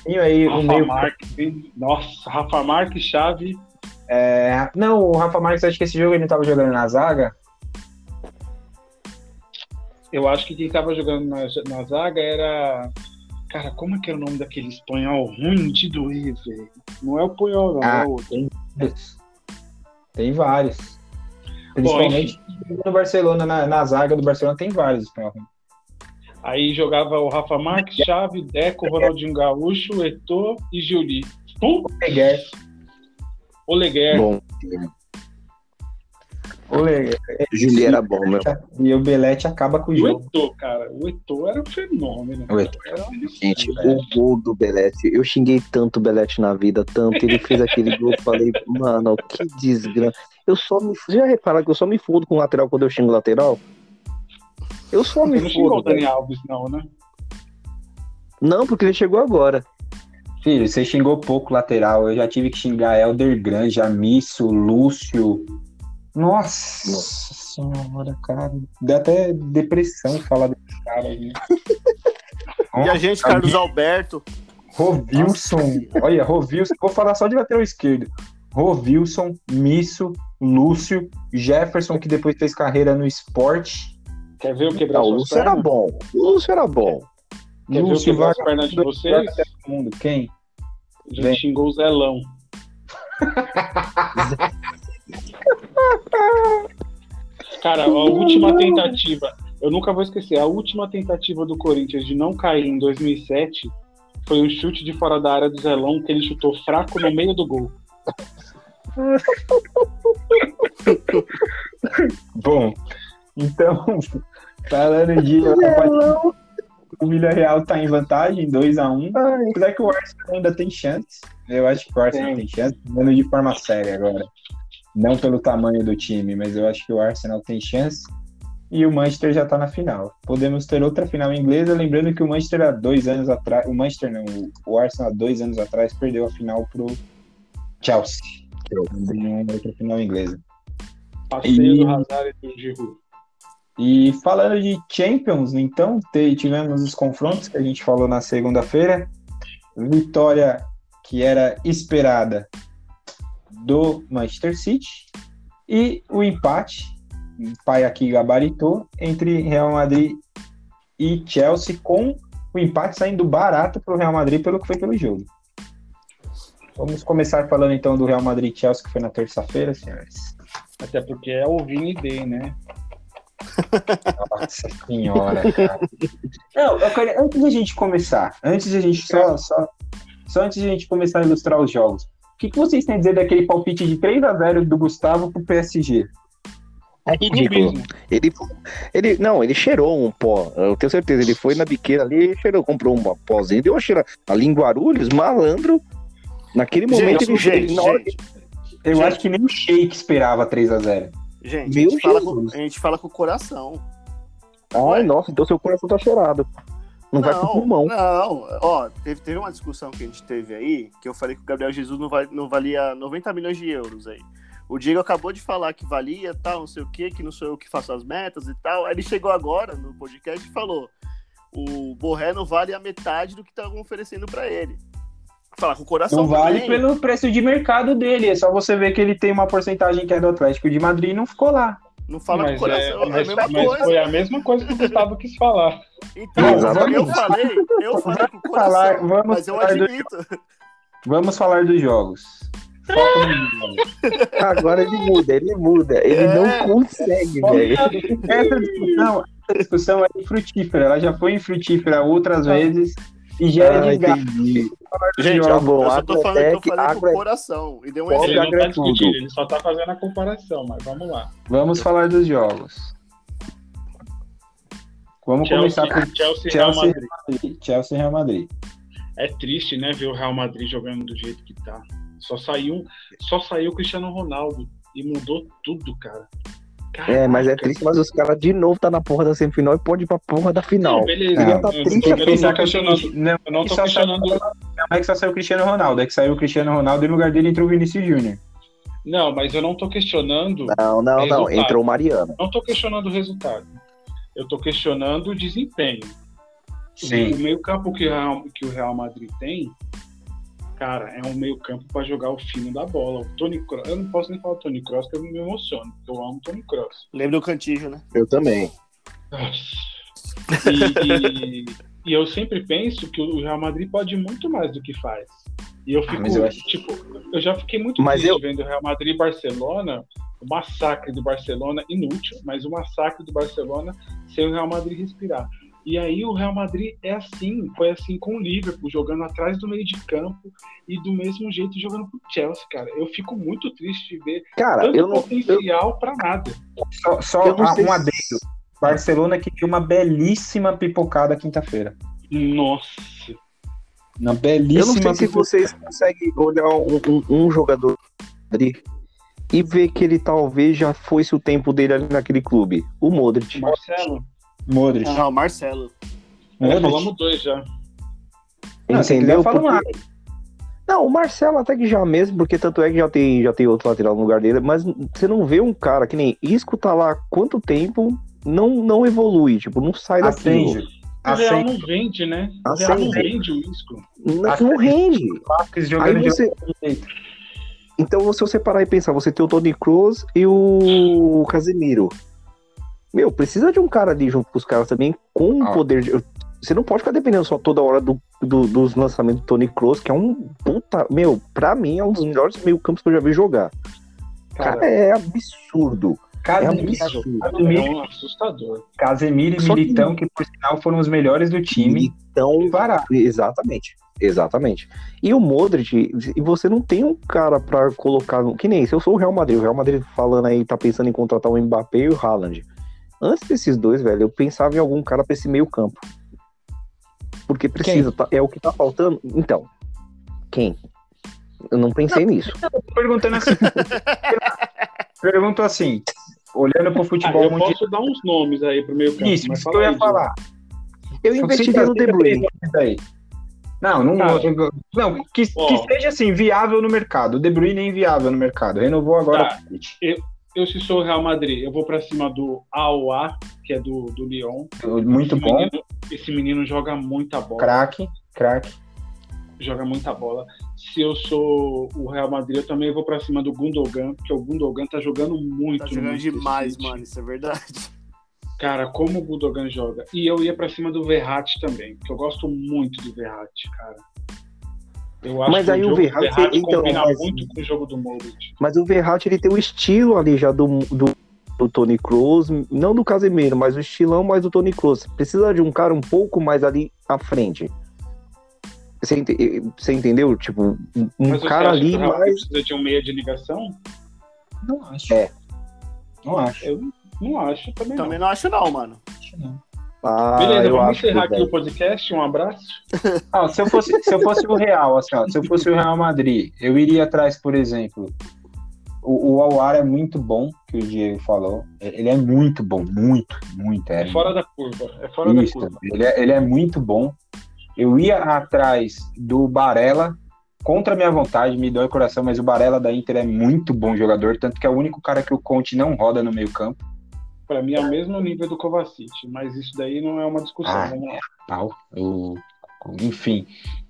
É, aí, Rafa o meio... Marques, nossa, Rafa Marques, Chave. É, não, o Rafa Marques, acho que esse jogo ele estava jogando na zaga. Eu acho que quem estava jogando na, na zaga era. Cara, como é que é o nome daquele espanhol ruim de doer, velho? Não é o Punhol, não, ah, é o outro. Tem vários. Tem vários. Principalmente Bom, no Barcelona, na, na, zaga do Barcelona, tem vários espanhóis. Aí jogava o Rafa Marques, Chave, Deco, Ronaldinho Gaúcho, Eto'o e Giuli. Pum! Oleguer. Oleguer. Bom. Oleguer. Juli era bom, meu. E o Belete acaba com o jogo. O Eto'o, cara. O Eto'o era um fenômeno. O Eto'o. Gente, o gol do Belete. Eu xinguei tanto o Belete na vida, tanto. Ele fez aquele gol. Falei, mano, que desgraça. Eu só me. Já repararam que eu só me fudo com o lateral quando eu xingo o lateral? Eu só me Você não xingou o Dani Alves, não, né? Não, porque ele chegou agora. Filho, você xingou pouco lateral. Eu já tive que xingar Elder Grande, Amisso, Lúcio. Nossa, Nossa senhora, cara. Dá até depressão falar desse cara aí. e a gente, Carlos Alberto. Rovilson. Olha, Rovilson. Vou falar só de lateral esquerdo. Rovilson, Misso, Lúcio, Jefferson, que depois fez carreira no esporte. Quer ver o quebrar Não, o Lúcio era bom. O Lúcio era bom. Quer Lúcio ver o as pernas de vocês? Mundo. Quem? A gente Vem. xingou o Zelão. Cara, a última tentativa, eu nunca vou esquecer, a última tentativa do Corinthians de não cair em 2007 foi um chute de fora da área do Zelão que ele chutou fraco no meio do gol. Bom, então, falando de. O Vila Real tá em vantagem, 2x1. Um. Apesar que o Arsenal ainda tem chance. Eu acho que o Arsenal tem chance, falando de forma séria agora. Não pelo tamanho do time, mas eu acho que o Arsenal tem chance. E o Manchester já tá na final. Podemos ter outra final inglesa, lembrando que o Manchester há dois anos atrás. O Manchester não, o Arsenal há dois anos atrás perdeu a final pro Chelsea. Em outra final inglesa. Passeio e... do Hazard e do Giroud. E falando de Champions, então, tivemos os confrontos que a gente falou na segunda-feira. Vitória que era esperada do Manchester City e o empate, o pai aqui gabaritou, entre Real Madrid e Chelsea, com o empate saindo barato para o Real Madrid pelo que foi pelo jogo. Vamos começar falando então do Real Madrid Chelsea, que foi na terça-feira, senhores. Até porque é o Vini Day, né? Nossa senhora, cara. Não, eu quero, antes da gente começar, antes da gente só, só, só antes da gente começar a ilustrar os jogos, o que, que vocês têm a dizer daquele palpite de 3 a 0 do Gustavo pro PSG? É ridículo. Ele, ele, não, ele cheirou um pó. Eu tenho certeza. Ele foi na biqueira ali, cheirou, comprou um pozinho, deu uma cheira. Ali em Guarulhos, malandro. Naquele momento gente, ele, gente, gente, Eu gente. acho que nem o Sheik esperava 3 a 0 Gente, a gente, fala com, a gente fala com o coração. Ai, nossa, então seu coração tá cheirado. Não, não vai pro pulmão. Não, ó, teve, teve uma discussão que a gente teve aí, que eu falei que o Gabriel Jesus não, vai, não valia 90 milhões de euros aí. O Diego acabou de falar que valia, tal, não sei o que, que não sou eu que faço as metas e tal. Aí ele chegou agora no podcast e falou: o Borré não vale a metade do que estavam oferecendo para ele. Falar com o coração. Não vale pelo preço de mercado dele. É só você ver que ele tem uma porcentagem que é do Atlético de Madrid e não ficou lá. Não fala mas com o coração. É, mas, é a mesma coisa. Foi a mesma coisa que o Gustavo quis falar. Então, eu falei, eu falei com o coração. Falar, vamos mas eu admito. Do... Vamos falar dos jogos. Agora ele muda, ele muda. Ele é. não consegue, velho. Essa discussão, essa discussão é frutífera. Ela já foi infrutífera outras vezes e gera ah, desgaste. Gente, tá bom, eu só tô falando que eu falei com o coração. E deu um ele não tá discutindo, ele só tá fazendo a comparação, mas vamos lá. Vamos falar dos jogos. Vamos Chelsea, começar por Chelsea, Chelsea, Real Madrid. Chelsea Real Madrid. É triste, né, ver o Real Madrid jogando do jeito que tá. Só saiu, só saiu o Cristiano Ronaldo e mudou tudo, cara. Caraca. É, mas é triste, mas os caras de novo tá na porra da semifinal e pode ir pra porra da final. Sim, beleza. Tá triste eu, eu, não questionando. Não, eu não tô questionando. Não é que só saiu o Cristiano Ronaldo, é que saiu o Cristiano Ronaldo e no lugar dele entrou o Vinícius Júnior. Não, mas eu não tô questionando. Não, não, não. Entrou o Mariano. Não tô questionando o resultado. Eu tô questionando o desempenho. Sim. O meio-campo que, que o Real Madrid tem cara, é um meio campo para jogar o fino da bola. O Tony Cross, eu não posso nem falar Tony Cross, porque eu me emociono, porque eu amo Tony Cross. Lembra do Cantijo, né? Eu também. E, e, e, eu sempre penso que o Real Madrid pode muito mais do que faz. E eu ah, fico, ah, eu acho... tipo, eu já fiquei muito mas triste eu... vendo o Real Madrid e Barcelona, o massacre do Barcelona, inútil, mas o massacre do Barcelona sem o Real Madrid respirar. E aí o Real Madrid é assim, foi assim com o Liverpool, jogando atrás do meio de campo e do mesmo jeito jogando pro Chelsea, cara. Eu fico muito triste de ver cara, tanto eu não, potencial eu... para nada. Só, só um adendo. Barcelona que tinha uma belíssima pipocada quinta-feira. Nossa. Uma belíssima Eu não sei se vocês conseguem olhar um, um, um jogador e ver que ele talvez já fosse o tempo dele ali naquele clube. O Modric. Marcelo. Modric. Não, Marcelo. Modric. falamos dois já. Entendeu? Porque... Não, o Marcelo até que já mesmo, porque tanto é que já tem, já tem outro lateral no lugar dele, mas você não vê um cara que nem Isco tá lá quanto tempo, não, não evolui, tipo, não sai daquilo. O Real não vende, né? O Real não vende o Isco. Não, não rende. Aí você... Então, se você parar e pensar, você tem o Tony Cruz e o Casemiro. Meu, precisa de um cara ali junto com os caras também com o ah. poder de. Você não pode ficar dependendo só toda hora do, do, dos lançamentos do Tony Kroos, que é um puta. Meu, pra mim é um dos melhores meio-campos que eu já vi jogar. Cara, cara é absurdo. Casemiro, é, absurdo. Casemiro, é um assustador. Casemiro e Militão, que... que por sinal foram os melhores do time. Então, exatamente. Exatamente. E o Modric, e você não tem um cara para colocar. Que nem se eu sou o Real Madrid, o Real Madrid falando aí, tá pensando em contratar o Mbappé e o Haaland. Antes desses dois, velho, eu pensava em algum cara pra esse meio campo. Porque precisa, tá, é o que tá faltando. Então, quem? Eu não pensei não, nisso. Eu tô perguntando assim. pergunto assim, olhando pro futebol ah, eu mundial. posso dar uns nomes aí pro meio campo. Isso, isso que eu ia falar. Eu investiria no De Bruyne. Não, não, tá. não que, que seja assim, viável no mercado. O De Bruyne é inviável no mercado. Renovou agora. Tá. Eu, eu, se sou o Real Madrid, eu vou para cima do Aouar, que é do, do Lyon. Muito esse bom. Menino, esse menino joga muita bola. Craque, craque. Joga muita bola. Se eu sou o Real Madrid, eu também vou para cima do Gundogan, porque o Gundogan tá jogando muito. Tá jogando demais, mano, isso é verdade. Cara, como o Gundogan joga. E eu ia para cima do Verratti também, porque eu gosto muito do Verratti, cara. Eu acho mas aí o, o Verratti, Verratti então, mas, muito com o jogo do Modric. Mas o Verratti ele tem o estilo ali já do, do, do Tony Kroos, não do Casemiro, mas o estilão mais do Tony Kroos. Precisa de um cara um pouco mais ali à frente. Você, ent você entendeu? Tipo, um mas cara ali mais. Precisa de um meia de ligação? Não acho. É. Não acho. Eu não acho também. Também não, não acho, não, mano. Acho não. Ah, Beleza, vamos encerrar aqui o podcast. Um abraço. Ah, se, eu fosse, se eu fosse o Real, assim, ó, se eu fosse o Real Madrid, eu iria atrás, por exemplo. O, o Awar é muito bom, que o Diego falou. Ele é muito bom, muito, muito. É, é fora da curva. É fora Isso, da curva. Ele é, ele é muito bom. Eu ia atrás do Barella, contra a minha vontade, me dói o coração, mas o Barella da Inter é muito bom jogador, tanto que é o único cara que o Conte não roda no meio campo para mim é o mesmo nível do Kovacic, mas isso daí não é uma discussão. Ah, é, tal. Eu, enfim.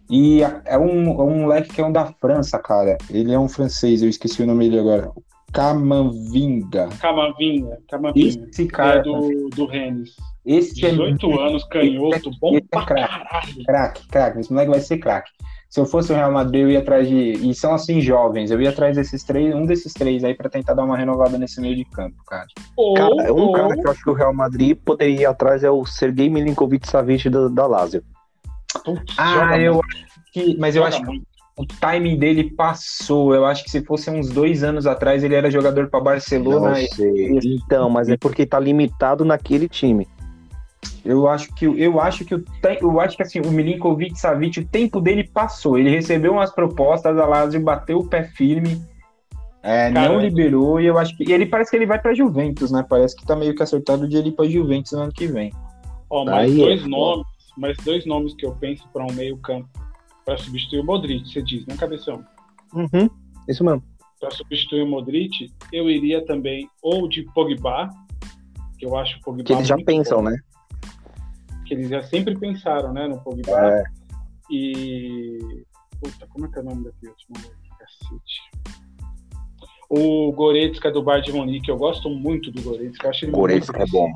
E é um, é um moleque que é um da França, cara. Ele é um francês, eu esqueci o nome dele agora. Camavinga. Camavinga, Camavinga. Esse cara. É do, do Rennes. Esse 18 é, anos, canhoto, esse bom é, pra craque, craque, craque. Esse moleque vai ser craque. Se eu fosse o Real Madrid, eu ia atrás de. E são assim, jovens. Eu ia atrás desses três, um desses três aí, para tentar dar uma renovada nesse meio de campo, cara. Ou, cara, um ou... cara que eu acho que o Real Madrid poderia ir atrás é o Sergei Milinkovic Savic da, da Lazio. Putz, ah, eu acho que. Mas eu acho que o timing dele passou. Eu acho que se fosse uns dois anos atrás, ele era jogador para Barcelona. E... Então, mas é porque tá limitado naquele time. Eu acho que eu acho que o eu acho que assim, o Milinkovic Savic, o tempo dele passou. Ele recebeu umas propostas, a Lazio bateu o pé firme. É, não liberou e eu acho que e ele parece que ele vai para Juventus, né? Parece que tá meio que acertado de ele ir para Juventus no ano que vem. Ó, mais Aí, dois é. nomes, mais dois nomes que eu penso para um meio-campo para substituir o Modric, você diz, né, cabeção? Uhum, isso mesmo. Para substituir o Modric, eu iria também ou de Pogba, que eu acho o Pogba que eles já pensam, bom. né? Que eles já sempre pensaram, né, no Pogba. É. E. Puta, como é que é o nome daquele último cacete? O Goretzka do Bar de Monique, eu gosto muito do Goretzka. Eu acho ele Goretzka muito é bom.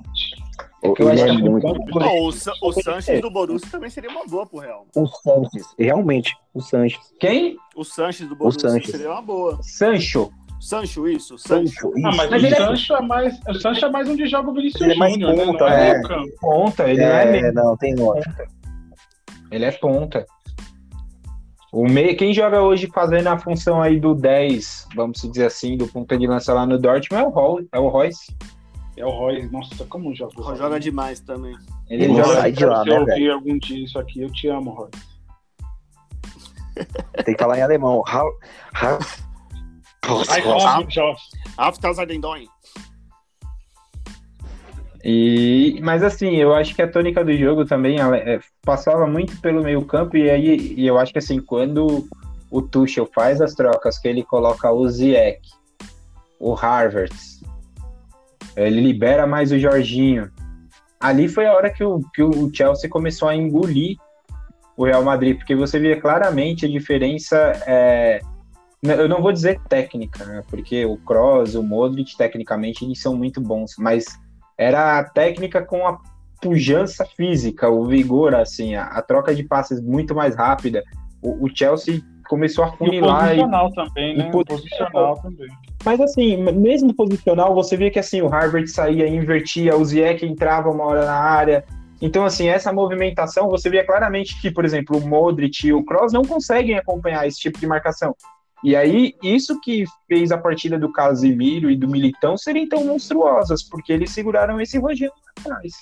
É eu acho muito... o, o Sanches do Borussia também seria uma boa pro Real. O Sanches, realmente, o Sanches. Quem? O Sanches do Borussia o Sanches. seria uma boa. Sancho. Sancho, isso. Sancho. Ah, mas, mas o, é Sancho é... é mais, o Sancho é mais onde joga o Vinícius ele é mais Júnior, né? ponta, né? É, ponta, ele é, não é meio. Não, tem ponta. Ele é ponta. O meio, quem joga hoje fazendo a função aí do 10, vamos dizer assim, do ponta de lança lá no Dortmund é o Royce. É o Royce. É o Royce. Nossa, como joga. O joga demais também. Ele, ele joga de lá, Se né, eu ouvir algum dia isso aqui, eu te amo, Royce. Tem que falar em alemão. How, how, e, mas assim, eu acho que a tônica do jogo também é, passava muito pelo meio campo e aí e eu acho que assim, quando o Tuchel faz as trocas, que ele coloca o Ziyech, o Harvard, ele libera mais o Jorginho. Ali foi a hora que o, que o Chelsea começou a engolir o Real Madrid, porque você via claramente a diferença é, eu não vou dizer técnica, né? Porque o Kroos, o Modric, tecnicamente, eles são muito bons, mas era a técnica com a pujança física, o vigor, assim, a, a troca de passes muito mais rápida. O, o Chelsea começou a funilar. E posicional e, também, né? E posicional também. Mas assim, mesmo posicional, você via que assim, o Harvard saía, invertia, o Ziyech entrava uma hora na área. Então, assim, essa movimentação, você via claramente que, por exemplo, o Modric e o Kroos não conseguem acompanhar esse tipo de marcação. E aí, isso que fez a partida do Casimiro e do Militão serem tão monstruosas, porque eles seguraram esse Rogério atrás.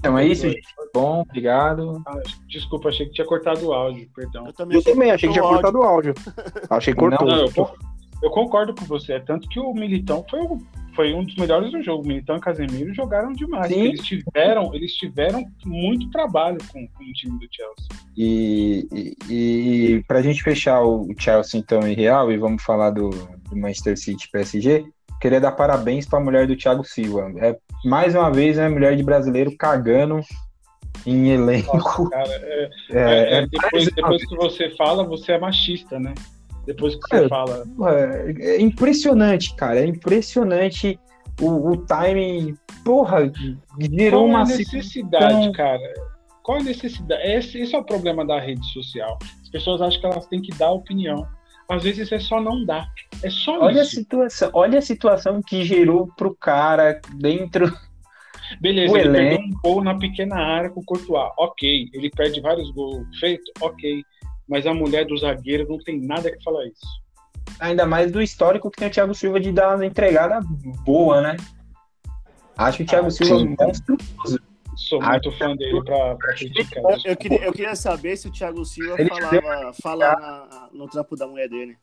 Então é isso, gente. Bom, obrigado. Ah, desculpa, achei que tinha cortado o áudio, perdão. Eu também, eu também achei que tinha cortado o áudio. Achei que cortou. Não, não, eu, eu, concordo com você. É tanto que o Militão foi o foi um dos melhores do jogo. Militão e Casemiro jogaram demais. Eles tiveram, eles tiveram muito trabalho com, com o time do Chelsea. E, e, e para a gente fechar o Chelsea então em real e vamos falar do, do Manchester City PSG, queria dar parabéns para a mulher do Thiago Silva. É mais uma vez a né, mulher de brasileiro cagando em elenco. Nossa, cara, é, é, é, é depois, depois que você fala, você é machista, né? Depois que você é, fala. É, é, impressionante, cara. É impressionante o, o timing. Porra, gerou Qual uma. necessidade, cara? Qual a necessidade? Esse, esse é o problema da rede social. As pessoas acham que elas têm que dar opinião. Às vezes é só não dar. É só olha isso. A situação, olha a situação que gerou pro cara dentro. Beleza, ele elenco. perdeu um gol na pequena área com o Courtois. Ok. Ele perde vários gols feito? Ok mas a mulher do zagueiro não tem nada que falar isso. Ainda mais do histórico que tem o Thiago Silva de dar uma entregada boa, né? Acho que o Thiago ah, Silva sim. é monstruoso. Sou muito Acho fã dele pra, pra criticar. Eu, eu, queria, eu queria saber se o Thiago Silva Ele falava, fala no trampo da mulher dele.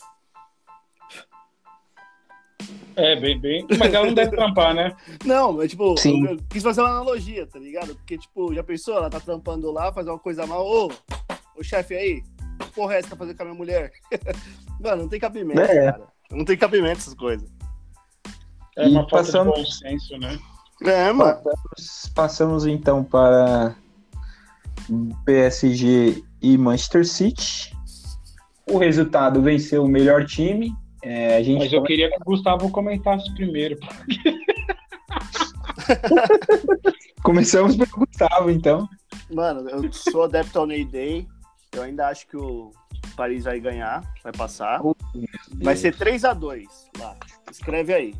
É, bem, bem. Mas ela não deve trampar, né? Não, mas tipo, Sim. eu quis fazer uma analogia, tá ligado? Porque, tipo, já pensou, ela tá trampando lá, faz uma coisa mal, ô, o chefe aí, porra é essa que tá fazendo com a minha mulher? Mano, não tem cabimento, é. cara. Não tem cabimento essas coisas. É uma e falta passamos... de bom senso, né? É, mano. Passamos, passamos então para PSG e Manchester City. O resultado venceu o melhor time. É, a gente Mas eu queria que o Gustavo comentasse primeiro. Porque... Começamos pelo Gustavo, então. Mano, eu sou adepto ao Ney Day. Eu ainda acho que o Paris vai ganhar, vai passar. vai ser 3 a 2 lá. Escreve aí.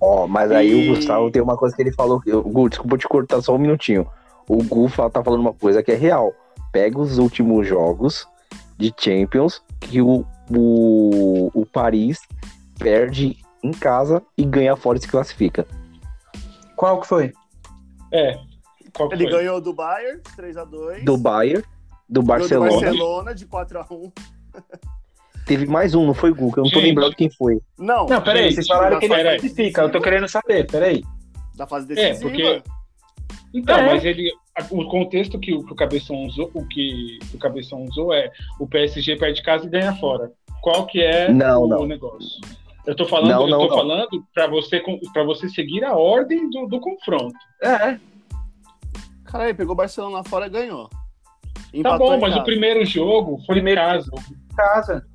Ó, oh, mas aí e... o Gustavo tem uma coisa que ele falou. Que, Gu, desculpa te cortar só um minutinho. O Gu tá falando uma coisa que é real. Pega os últimos jogos de Champions que o, o, o Paris perde em casa e ganha fora e se classifica. Qual que foi? É. Ele foi? ganhou do Bayern, 3x2. Do Bayern, do Barcelona. Do Barcelona, de 4x1. Teve mais um, não foi o Gu, eu não tô Gente. lembrando quem foi. Não, não, peraí, vocês falaram que ele classifica, eu tô querendo saber, peraí. Da fase decisiva. É, porque... Então, é. mas ele, o contexto que o, que o Cabeção usou, o que o Cabeção usou é o PSG perde casa e ganha fora. Qual que é não, o não. negócio? Eu tô falando, não, não, eu tô falando para você para você seguir a ordem do, do confronto. É. Caralho, pegou o Barcelona fora e ganhou. Tá Empatou tá bom, mas casa. o primeiro jogo foi primeiro em casa. Casa.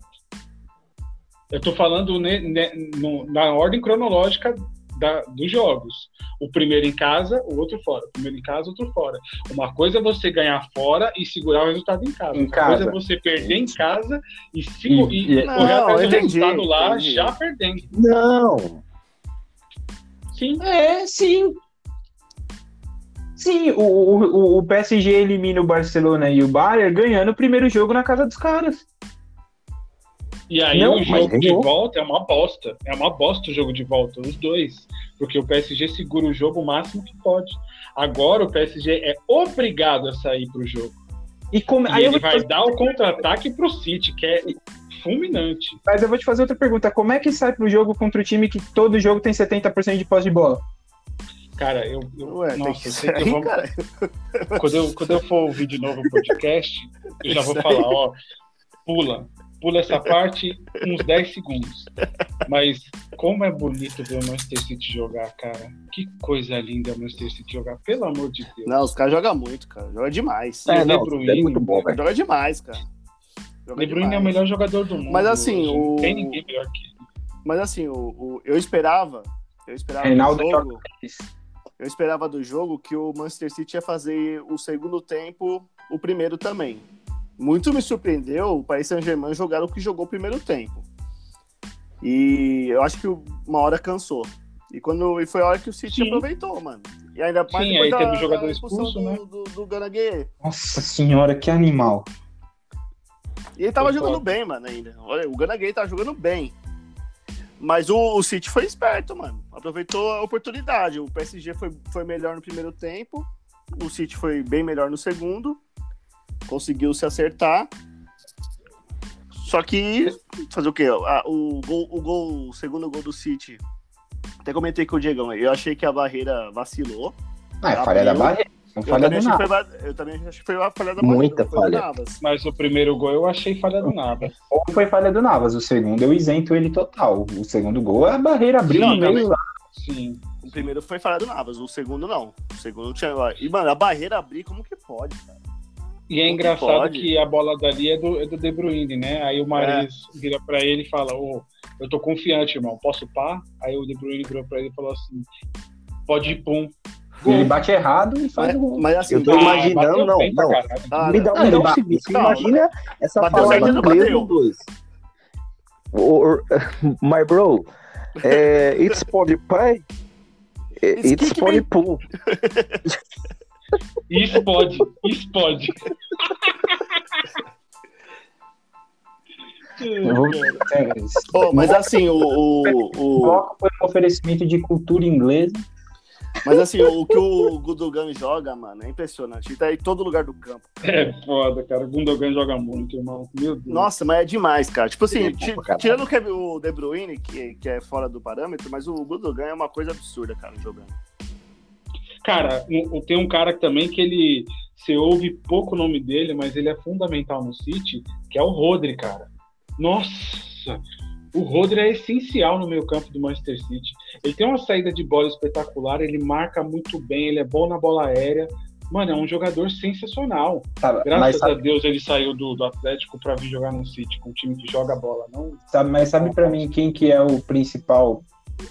Eu tô falando ne, ne, no, na ordem cronológica da, dos jogos. O primeiro em casa, o outro fora. O primeiro em casa, o outro fora. Uma coisa é você ganhar fora e segurar o resultado em casa. Em Outra casa. coisa é você perder em casa e, se, e, e, e correr atrás do resultado lá entendi. já perdendo. Não. Sim. É, sim. Sim, o, o, o PSG elimina o Barcelona e o Bayern ganhando o primeiro jogo na casa dos caras. E aí não, o jogo de volta é uma bosta. É uma bosta o jogo de volta, os dois. Porque o PSG segura o jogo o máximo que pode. Agora o PSG é obrigado a sair pro jogo. E, como, e aí ele vai fazer... dar o contra-ataque pro City, que é fulminante. Mas eu vou te fazer outra pergunta. Como é que sai pro jogo contra o time que todo jogo tem 70% de posse de bola? Cara, eu. eu Ué, nossa, eu sei que eu vou. Quando eu, quando eu for ouvir de novo o podcast, eu já vou falar, ó, pula pula essa parte uns 10 segundos. Mas como é bonito ver o Manchester City jogar, cara. Que coisa linda o Manchester City jogar, pelo amor de Deus. Não, os caras jogam muito, cara. Joga demais. É, não, Bruyne, é muito bom, velho. Joga demais, cara. Joga De Bruyne é o melhor jogador do mundo. Mas assim, hoje. o... Não tem ninguém melhor que ele. Mas assim, o, o... eu esperava, eu esperava Reinaldo do jogo, eu esperava do jogo que o Manchester City ia fazer o segundo tempo, o primeiro também muito me surpreendeu o Paris Saint-Germain jogar o que jogou o primeiro tempo. E eu acho que uma hora cansou. E quando e foi a hora que o City Sim. aproveitou, mano. E ainda mais Sim, aí da, teve o jogador expulso, do, né? do, do, do Nossa senhora, que animal. E ele tava jogando bem, mano, ainda. Olha, o Ganaguei tava jogando bem. Mas o, o City foi esperto, mano. Aproveitou a oportunidade. O PSG foi, foi melhor no primeiro tempo. O City foi bem melhor no segundo conseguiu se acertar. Só que fazer o quê? o, gol, o gol, o segundo gol do City. Até comentei com o Diegão, eu achei que a barreira vacilou. Ah, é falha da barreira. Eu, falha também do Navas. Foi, eu também achei que foi a falha da Muita falha. Mas o primeiro gol eu achei falha do Navas. Ou foi falha do Navas, o segundo eu isento ele total. O segundo gol, a barreira abriu no meio lá. Sim. O primeiro foi falha do Navas, o segundo não. O segundo tinha. E, mano, a barreira abrir, como que pode, cara? E é engraçado que a bola dali é do, é do De Bruyne, né? Aí o Maris é. vira pra ele e fala: Ô, oh, eu tô confiante, irmão, posso pá? Aí o De Bruyne virou pra ele e falou assim: pode ir pum. Ele bate errado e faz mas, o Mas assim, eu tô ah, imaginando, não, não. Ah, me dá, um não, seguinte, imagina essa inglês no dois. Or, my bro, é, it's pode pai, it's pode pum. Isso pode, isso pode. oh, mas assim, o, o, o... foi um oferecimento de cultura inglesa. Mas assim, o que o Gundogan joga, mano, é impressionante. Ele tá em todo lugar do campo. É foda, cara. O Gundogan joga muito, irmão. Meu Deus. Nossa, mas é demais, cara. Tipo assim, tirando o De Bruyne, que, que é fora do parâmetro, mas o Gundogan é uma coisa absurda, cara, jogando. Cara, tem um cara também que ele. Você ouve pouco o nome dele, mas ele é fundamental no City, que é o Rodri, cara. Nossa! O Rodri é essencial no meio campo do Manchester City. Ele tem uma saída de bola espetacular, ele marca muito bem, ele é bom na bola aérea. Mano, é um jogador sensacional. Tá, Graças sabe... a Deus ele saiu do, do Atlético para vir jogar no City, com um time que joga bola. Não... Sabe, mas sabe para mim quem que é o principal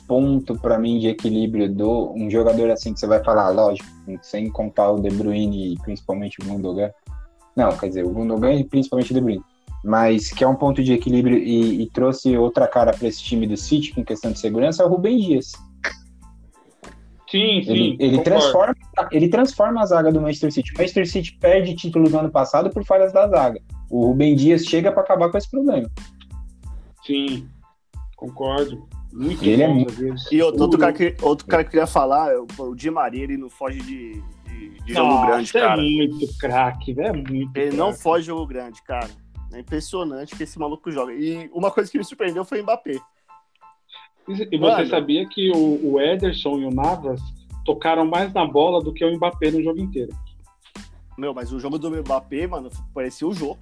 ponto para mim de equilíbrio do um jogador assim que você vai falar, lógico, sem contar o De Bruyne e principalmente o Gundogan. Não, quer dizer, o Gundogan e principalmente o De Bruyne. Mas que é um ponto de equilíbrio e, e trouxe outra cara para esse time do City com questão de segurança é o Rubem Dias. Sim, sim. Ele, ele transforma, ele transforma a zaga do Manchester City. O Manchester City perde título no ano passado por falhas da zaga. O Rubem Dias chega para acabar com esse problema. Sim, concordo. Muito ele bom, é muito... E outro cara, que, outro cara que queria falar, o, o Di Maria, ele não foge de, de, de jogo Nossa, grande, cara. é muito craque, é muito Ele craque. não foge de jogo grande, cara. É impressionante que esse maluco joga. E uma coisa que me surpreendeu foi o Mbappé. E você mano, sabia que o, o Ederson e o Navas tocaram mais na bola do que o Mbappé no jogo inteiro? Meu, mas o jogo do Mbappé, mano, parecia o jogo.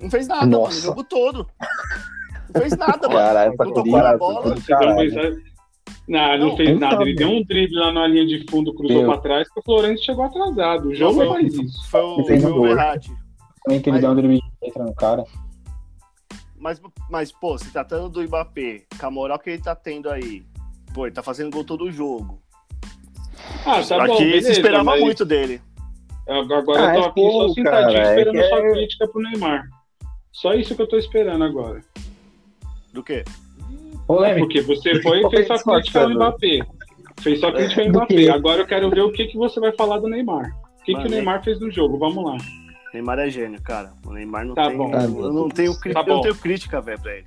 Não fez nada, Nossa. mano, o jogo todo. Não fez nada, mano. Caralho, não tocou na bola. Não, não, não fez nada. Ele deu um drible lá na linha de fundo, cruzou para trás, que o Florencio chegou atrasado. O jogo não faz isso. Foi o, foi o Verratti. Também que ele deu um drible entra no cara. Mas, mas, pô, se tratando do Mbappé, com a moral que ele tá tendo aí, pô, ele tá fazendo gol todo jogo. Ah, tá Aqui bom, beleza, se esperava mas... muito dele. Agora ah, eu tô é aqui só sentadinho cara, esperando é a é... crítica pro Neymar. Só isso que eu tô esperando agora. Do quê? É porque você foi e fez sua crítica ao Mbappé. Fez sua crítica ao Mbappé. Agora eu quero ver o que, que você vai falar do Neymar. O que, que o Neymar fez no jogo? Vamos lá. Neymar é gênio, cara. O Neymar não tá tem. Bom. Eu não tenho, tá eu não tenho crítica, velho, pra ele.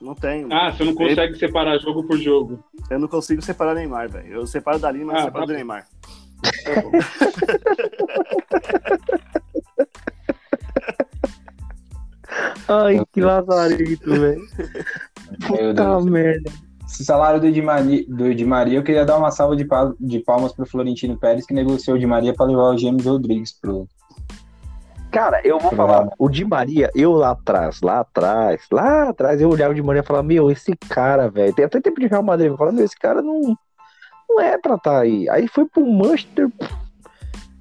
Não tenho. Ah, você não consegue ele... separar jogo por jogo. Eu não consigo separar Neymar, velho. Eu separo da Lima, mas ah, separo tá do Neymar. Tá bom. Ai, que lazarito, velho. Puta merda. Esse salário do Maria, do Maria, eu queria dar uma salva de, de palmas pro Florentino Pérez, que negociou o Di Maria para levar o James Rodrigues pro. Cara, eu vou falar, o Di Maria, eu lá atrás, lá atrás, lá atrás, eu olhava o Di Maria e falava, meu, esse cara, velho, tem até tempo de Real Madrid, eu falava, meu, esse cara não, não é pra estar tá aí. Aí foi pro Manchester,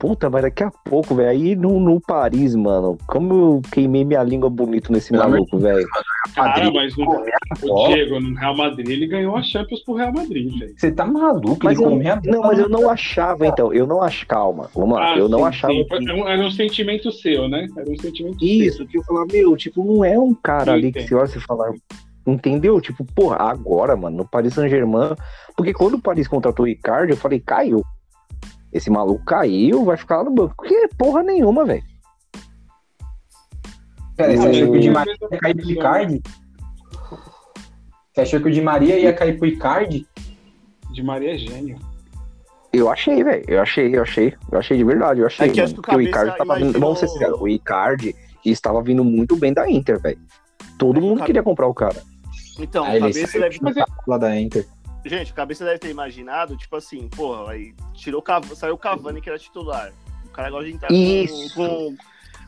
Puta, mas daqui a pouco, velho. Aí no, no Paris, mano. Como eu queimei minha língua bonito nesse maluco, velho. Cara, mas no, o Diego, no Real Madrid, ele ganhou a Champions pro Real Madrid, velho. Você tá maluco? Mas eu, não, mas eu não achava, então. Eu não acho. Calma, vamos lá. Ah, eu sim, não achava. Sim. Que... Era um sentimento seu, né? Era um sentimento Isso, seu. que eu falava, meu, tipo, não é um cara eu ali entendo. que você olha e falar. Entendeu? Tipo, porra, agora, mano, no Paris Saint-Germain. Porque quando o Paris contratou o Ricardo, eu falei, caiu. Esse maluco caiu, vai ficar lá no banco. Que porra nenhuma, velho. Pera, você achou que o Di Maria ia cair pro Icardi? Você achou que o Di Maria ia cair pro Icardi? Di Maria é gênio. Eu achei, velho. Eu achei, eu achei. Eu achei de verdade, eu achei. É que, acho que o, o Icardi tava vindo. Vamos ser sinceros, o Icardi estava vindo muito bem da Inter, velho. Todo mundo queria comprar o cara. Então, Aí o cabeça deve. Lá da Inter. Gente, a cabeça deve ter imaginado, tipo assim, porra, aí tirou, saiu o Cavani que era titular. O cara gosta de entrar com, com,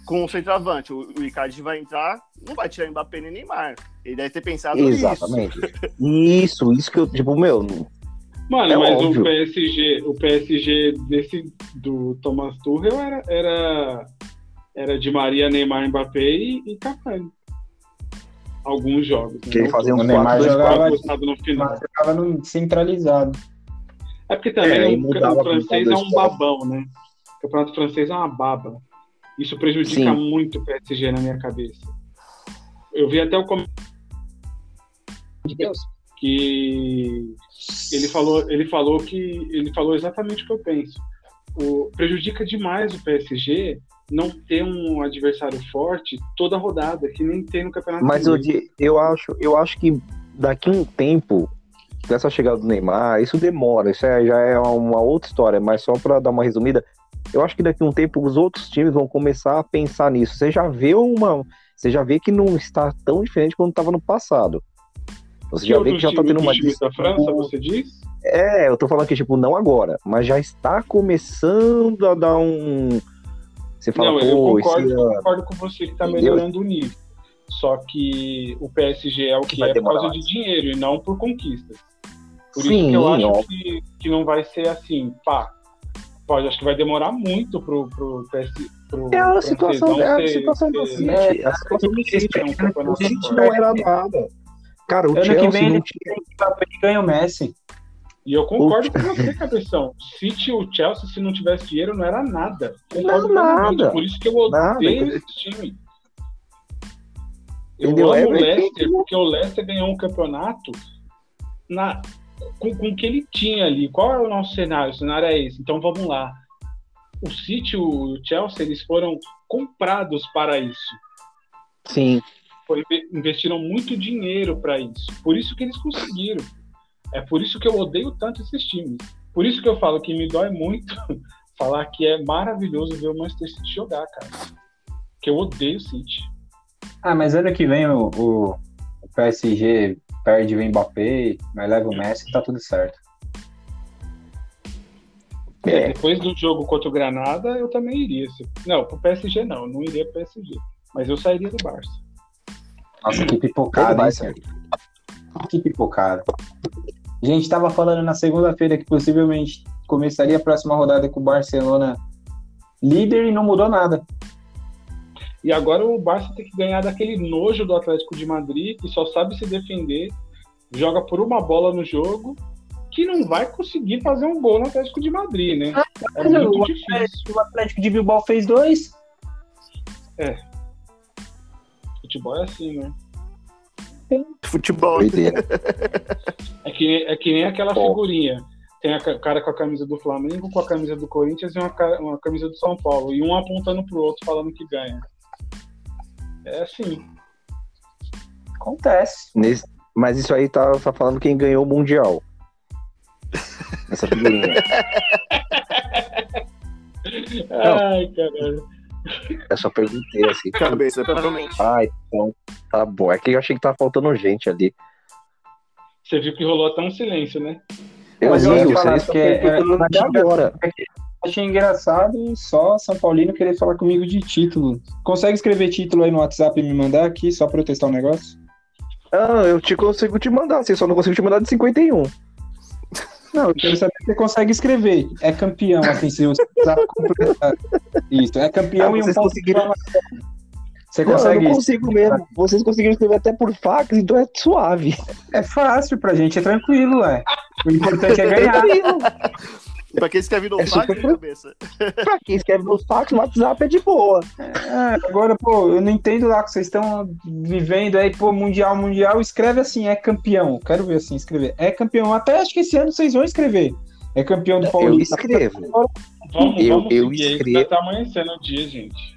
com o centroavante. O, o Icardi vai entrar, não vai tirar Mbappé nem Neymar. Ele deve ter pensado Exatamente. isso. isso, isso que eu, tipo, meu. Mano, é mas óbvio. o PSG, o PSG desse do Thomas Tuchel era, era, era de Maria, Neymar, Mbappé e, e Cavani alguns jogos. Né? Que ele fazia um o Neymar jogava, no final. jogava no centralizado. É porque também é, o, o francês é um babão, né? O campeonato francês é uma baba. Isso prejudica Sim. muito o PSG na minha cabeça. Eu vi até o comentário de Deus que ele falou, ele falou que ele falou exatamente o que eu penso. O, prejudica demais o PSG não ter um adversário forte toda rodada, que nem tem no Campeonato Mas eu, eu, acho, eu acho que daqui um tempo, dessa chegada do Neymar, isso demora, isso é, já é uma outra história, mas só para dar uma resumida, eu acho que daqui um tempo os outros times vão começar a pensar nisso. Você já vê uma. Você já vê que não está tão diferente quanto estava no passado. Você que já vê que já está tendo uma. Da França, você diz? É, eu tô falando que, tipo, não agora, mas já está começando a dar um você fala, não, eu concordo, esse... eu concordo com você que está melhorando o nível. Só que o PSG é o que, que é por causa mais. de dinheiro e não por conquistas. Por Sim, isso que eu acho que, que não vai ser assim, pá. Pode, acho que vai demorar muito pro, pro. Pro, é a situação, é a situação do City. É, a situação do City. O City não era nada. Cara, o ano Chelsea que vem ele tinha... ganha o Messi. E eu concordo com você, Cabeção. City o Chelsea, se não tivesse dinheiro, não era nada. Concordo não, nada. Por isso que eu odeio nada. esse time. Eu Entendeu? amo é, o Leicester, porque o Leicester ganhou um campeonato na, com, com o que ele tinha ali. Qual é o nosso cenário? O cenário é esse. Então vamos lá. O City, o Chelsea, eles foram comprados para isso. Sim. Foi, investiram muito dinheiro para isso. Por isso que eles conseguiram. É por isso que eu odeio tanto esses times. Por isso que eu falo que me dói muito falar que é maravilhoso ver o Manchester City jogar, cara. Que eu odeio o City. Ah, mas ano que vem o, o, o PSG perde o Mbappé, mas leva o Messi, tá tudo certo. É, depois do jogo contra o Granada, eu também iria. Não, pro PSG não, não iria pro PSG. Mas eu sairia do Barça. Nossa, que pipocada, hein? Que pipocada. A gente estava falando na segunda-feira que possivelmente começaria a próxima rodada com o Barcelona líder e não mudou nada. E agora o Barça tem que ganhar daquele nojo do Atlético de Madrid, que só sabe se defender, joga por uma bola no jogo, que não vai conseguir fazer um gol no Atlético de Madrid, né? Ah, é muito o difícil. Atlético, o Atlético de Bilbao fez dois. É. Futebol é assim, né? Futebol. é, que, é que nem aquela figurinha. Tem o cara com a camisa do Flamengo, com a camisa do Corinthians e uma, uma camisa do São Paulo. E um apontando pro outro falando que ganha. É assim. Acontece. Nesse, mas isso aí tá, tá falando quem ganhou o Mundial. Essa figurinha. Ai, caralho. Eu só perguntei assim. Cabeça, provavelmente. Ah, então tá bom. É que eu achei que tava faltando gente ali. Você viu que rolou até um silêncio, né? Eu Mas eu ia falar que é, é, agora. Achei engraçado só São Paulino querer falar comigo de título. Consegue escrever título aí no WhatsApp e me mandar aqui só pra eu testar o um negócio? Ah, eu te consigo te mandar, assim, só não consigo te mandar de 51. Não, eu quero saber se você consegue escrever. É campeão, assim, se você completar. Isso, é campeão ah, e um conseguiram... Você consegue? Não, eu não consigo mesmo. Vocês conseguiram escrever até por fax, então é suave. É fácil pra gente, é tranquilo, é. O importante é ganhar. Pra quem escreve no é fax, super... cabeça. pra quem escreve no fax, o WhatsApp é de boa. É, agora, pô, eu não entendo lá que vocês estão vivendo aí, pô, Mundial, Mundial, escreve assim, é campeão. Quero ver assim, escrever. É campeão. Até acho que esse ano vocês vão escrever. É campeão do Paulista. Eu escrevo. Vamos, eu, vamos eu escrevo. Aí, tá amanhecendo o dia, gente.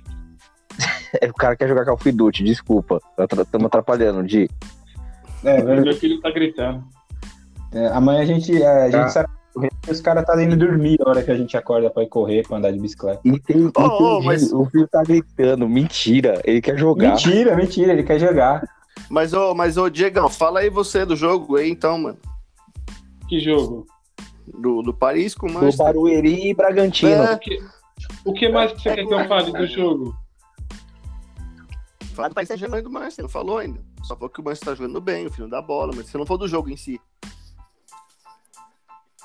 o cara quer jogar Call of Duty, desculpa. Estamos atrapalhando, Di. É, meu filho tá gritando. É, amanhã a gente, a, a tá. gente sabe os caras tá indo dormir a hora que a gente acorda pra ir correr, pra andar de bicicleta. E tem, oh, tem mas... o filho tá gritando, mentira, ele quer jogar. Mentira, mentira, ele quer jogar. Mas, ô, oh, mas, ô, oh, Diegão, fala aí você do jogo aí, então, mano. Que jogo? Do, do Paris com o Manchester. Do Barueri e Bragantino. É. O, que, o que mais que você é, quer que eu fale do jogo? Fala do Paris Saint-Germain do Manchester, não falou ainda. Só falou que o Manchester tá jogando bem, o filho da bola, mas se não for do jogo em si.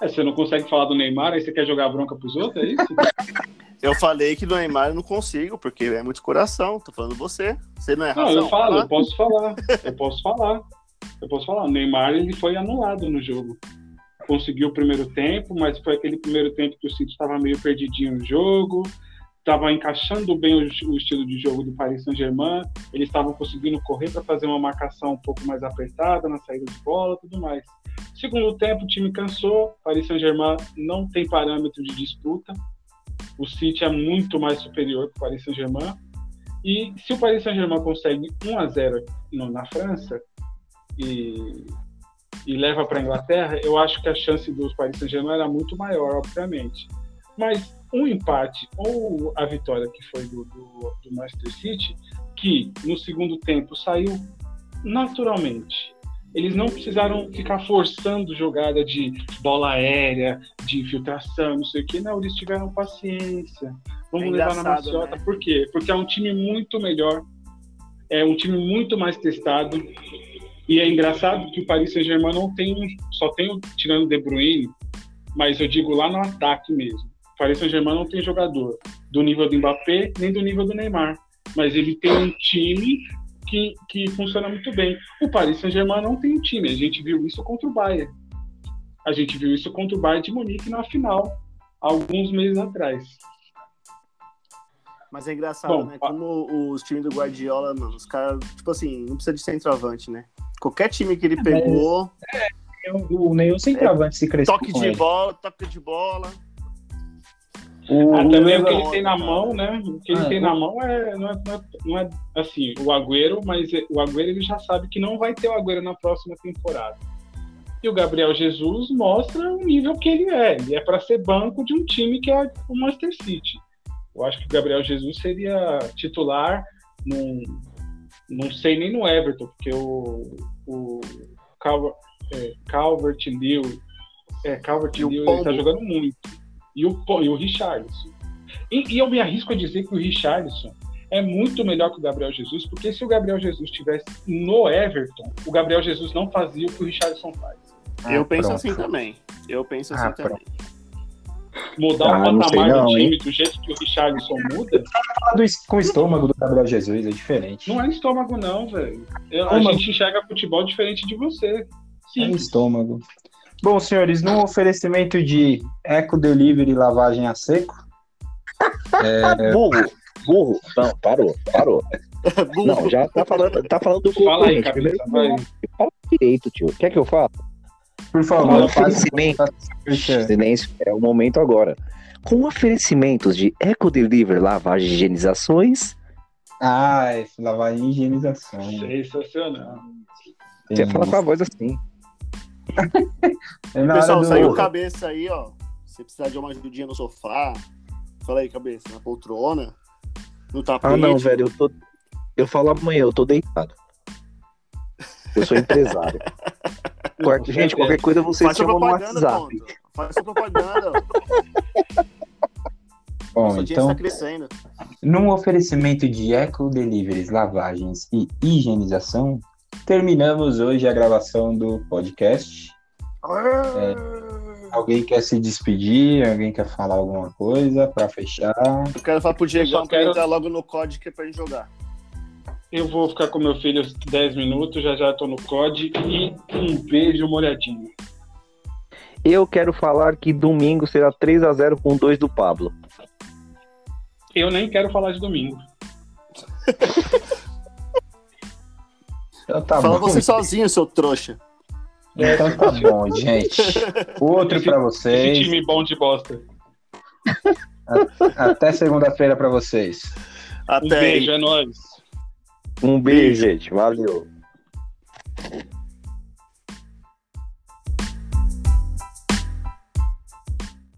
É, você não consegue falar do Neymar, aí você quer jogar bronca pros outros, é isso? Eu falei que do Neymar eu não consigo, porque é muito coração. Tô falando você. Você não é razão. Não, eu falo, eu posso falar. Eu posso falar. Eu posso falar. O Neymar ele foi anulado no jogo. Conseguiu o primeiro tempo, mas foi aquele primeiro tempo que o City estava meio perdidinho no jogo, estava encaixando bem o, o, estilo de jogo do Paris Saint-Germain. Eles estavam conseguindo correr para fazer uma marcação um pouco mais apertada na saída de bola, tudo mais. Segundo tempo, o time cansou. Paris Saint-Germain não tem parâmetro de disputa. O City é muito mais superior que o Paris Saint-Germain. E se o Paris Saint-Germain consegue 1 a 0 na França e, e leva para a Inglaterra, eu acho que a chance dos Paris Saint-Germain era muito maior, obviamente. Mas um empate ou a vitória que foi do, do, do Manchester City, que no segundo tempo saiu naturalmente eles não precisaram ficar forçando jogada de bola aérea, de infiltração, não sei o que. Não, eles tiveram paciência. Vamos é levar na maciota. Né? Por quê? Porque é um time muito melhor, é um time muito mais testado. E é engraçado que o Paris Saint-Germain não tem, só tem, tirando o De Bruyne, mas eu digo lá no ataque mesmo. O Paris Saint-Germain não tem jogador do nível do Mbappé nem do nível do Neymar. Mas ele tem um time que, que funciona muito bem. O Paris Saint-Germain não tem um time, a gente viu isso contra o Bayern. A gente viu isso contra o Bayern de Munique na final, alguns meses atrás. Mas é engraçado, Bom, né? Como os times do Guardiola, mano, os caras, tipo assim, não precisa de centroavante, né? Qualquer time que ele é, pegou. É, o, nenhum centroavante é, se cresceu. Toque de ele. bola, toque de bola. O, ah, também o, que ele tem na mão, né? O que ele ah, tem na mão é não, é, não é, não, é, assim, o Agüero, mas o Agüero ele já sabe que não vai ter o Agüero na próxima temporada. E o Gabriel Jesus mostra o nível que ele é. Ele é para ser banco de um time que é o Manchester City. Eu acho que o Gabriel Jesus seria titular, num, não sei nem no Everton, porque o, o Calvert, é, Calvert Lewin, é, Calvert Lewin ele tá jogando muito. E o, e o Richarlison. E, e, eu me arrisco a dizer que o Richarlison é muito melhor que o Gabriel Jesus, porque se o Gabriel Jesus estivesse no Everton, o Gabriel Jesus não fazia o que o Richarlison faz. Ah, eu penso pronto. assim também. Eu penso assim ah, também. Pronto mudar ah, o patamar não, do time hein? do jeito que o Richardson muda. Do, com o estômago do Gabriel Jesus, é diferente. Não é estômago, não, velho. A gente enxerga futebol diferente de você. Sim. É estômago. Bom, senhores, num oferecimento de Eco Delivery lavagem a seco. é... Burro, burro. Não, parou, parou. Não, já tá falando, tá falando do Fala aí, vai. Fala direito, tio. Quer que eu fale? Por favor, oferecimento. Silêncio, é o momento agora. Com oferecimentos de Eco Deliver Lavagem e Higienizações. Ah, lavagem e higienização. Sensacional. Você fala com a voz assim. é Pessoal, do... saiu cabeça aí, ó. Se precisar de uma ajudinha no sofá, fala aí, cabeça, na poltrona, no tapete. Ah, não, velho, eu tô. Eu falo amanhã, eu tô deitado. Eu sou empresário. Quarto, gente, qualquer coisa vocês Faz chamam no WhatsApp. Ponto. Faz sua propaganda. Bom, então, tá crescendo. num oferecimento de eco deliveries, lavagens e higienização, terminamos hoje a gravação do podcast. É, alguém quer se despedir? Alguém quer falar alguma coisa para fechar? Eu quero falar pro Diego quero... entrar logo no código que é pra gente jogar. Eu vou ficar com meu filho 10 minutos, já já tô no COD e um beijo molhadinho. Eu quero falar que domingo será 3 a 0 com 2 do Pablo. Eu nem quero falar de domingo. então tá Fala bom. você sozinho, seu trouxa. Então tá bom, gente. Outro para vocês. Esse time bom de bosta. Até segunda-feira para vocês. Até um beijo, aí. é nóis. Um beijo, gente. Valeu.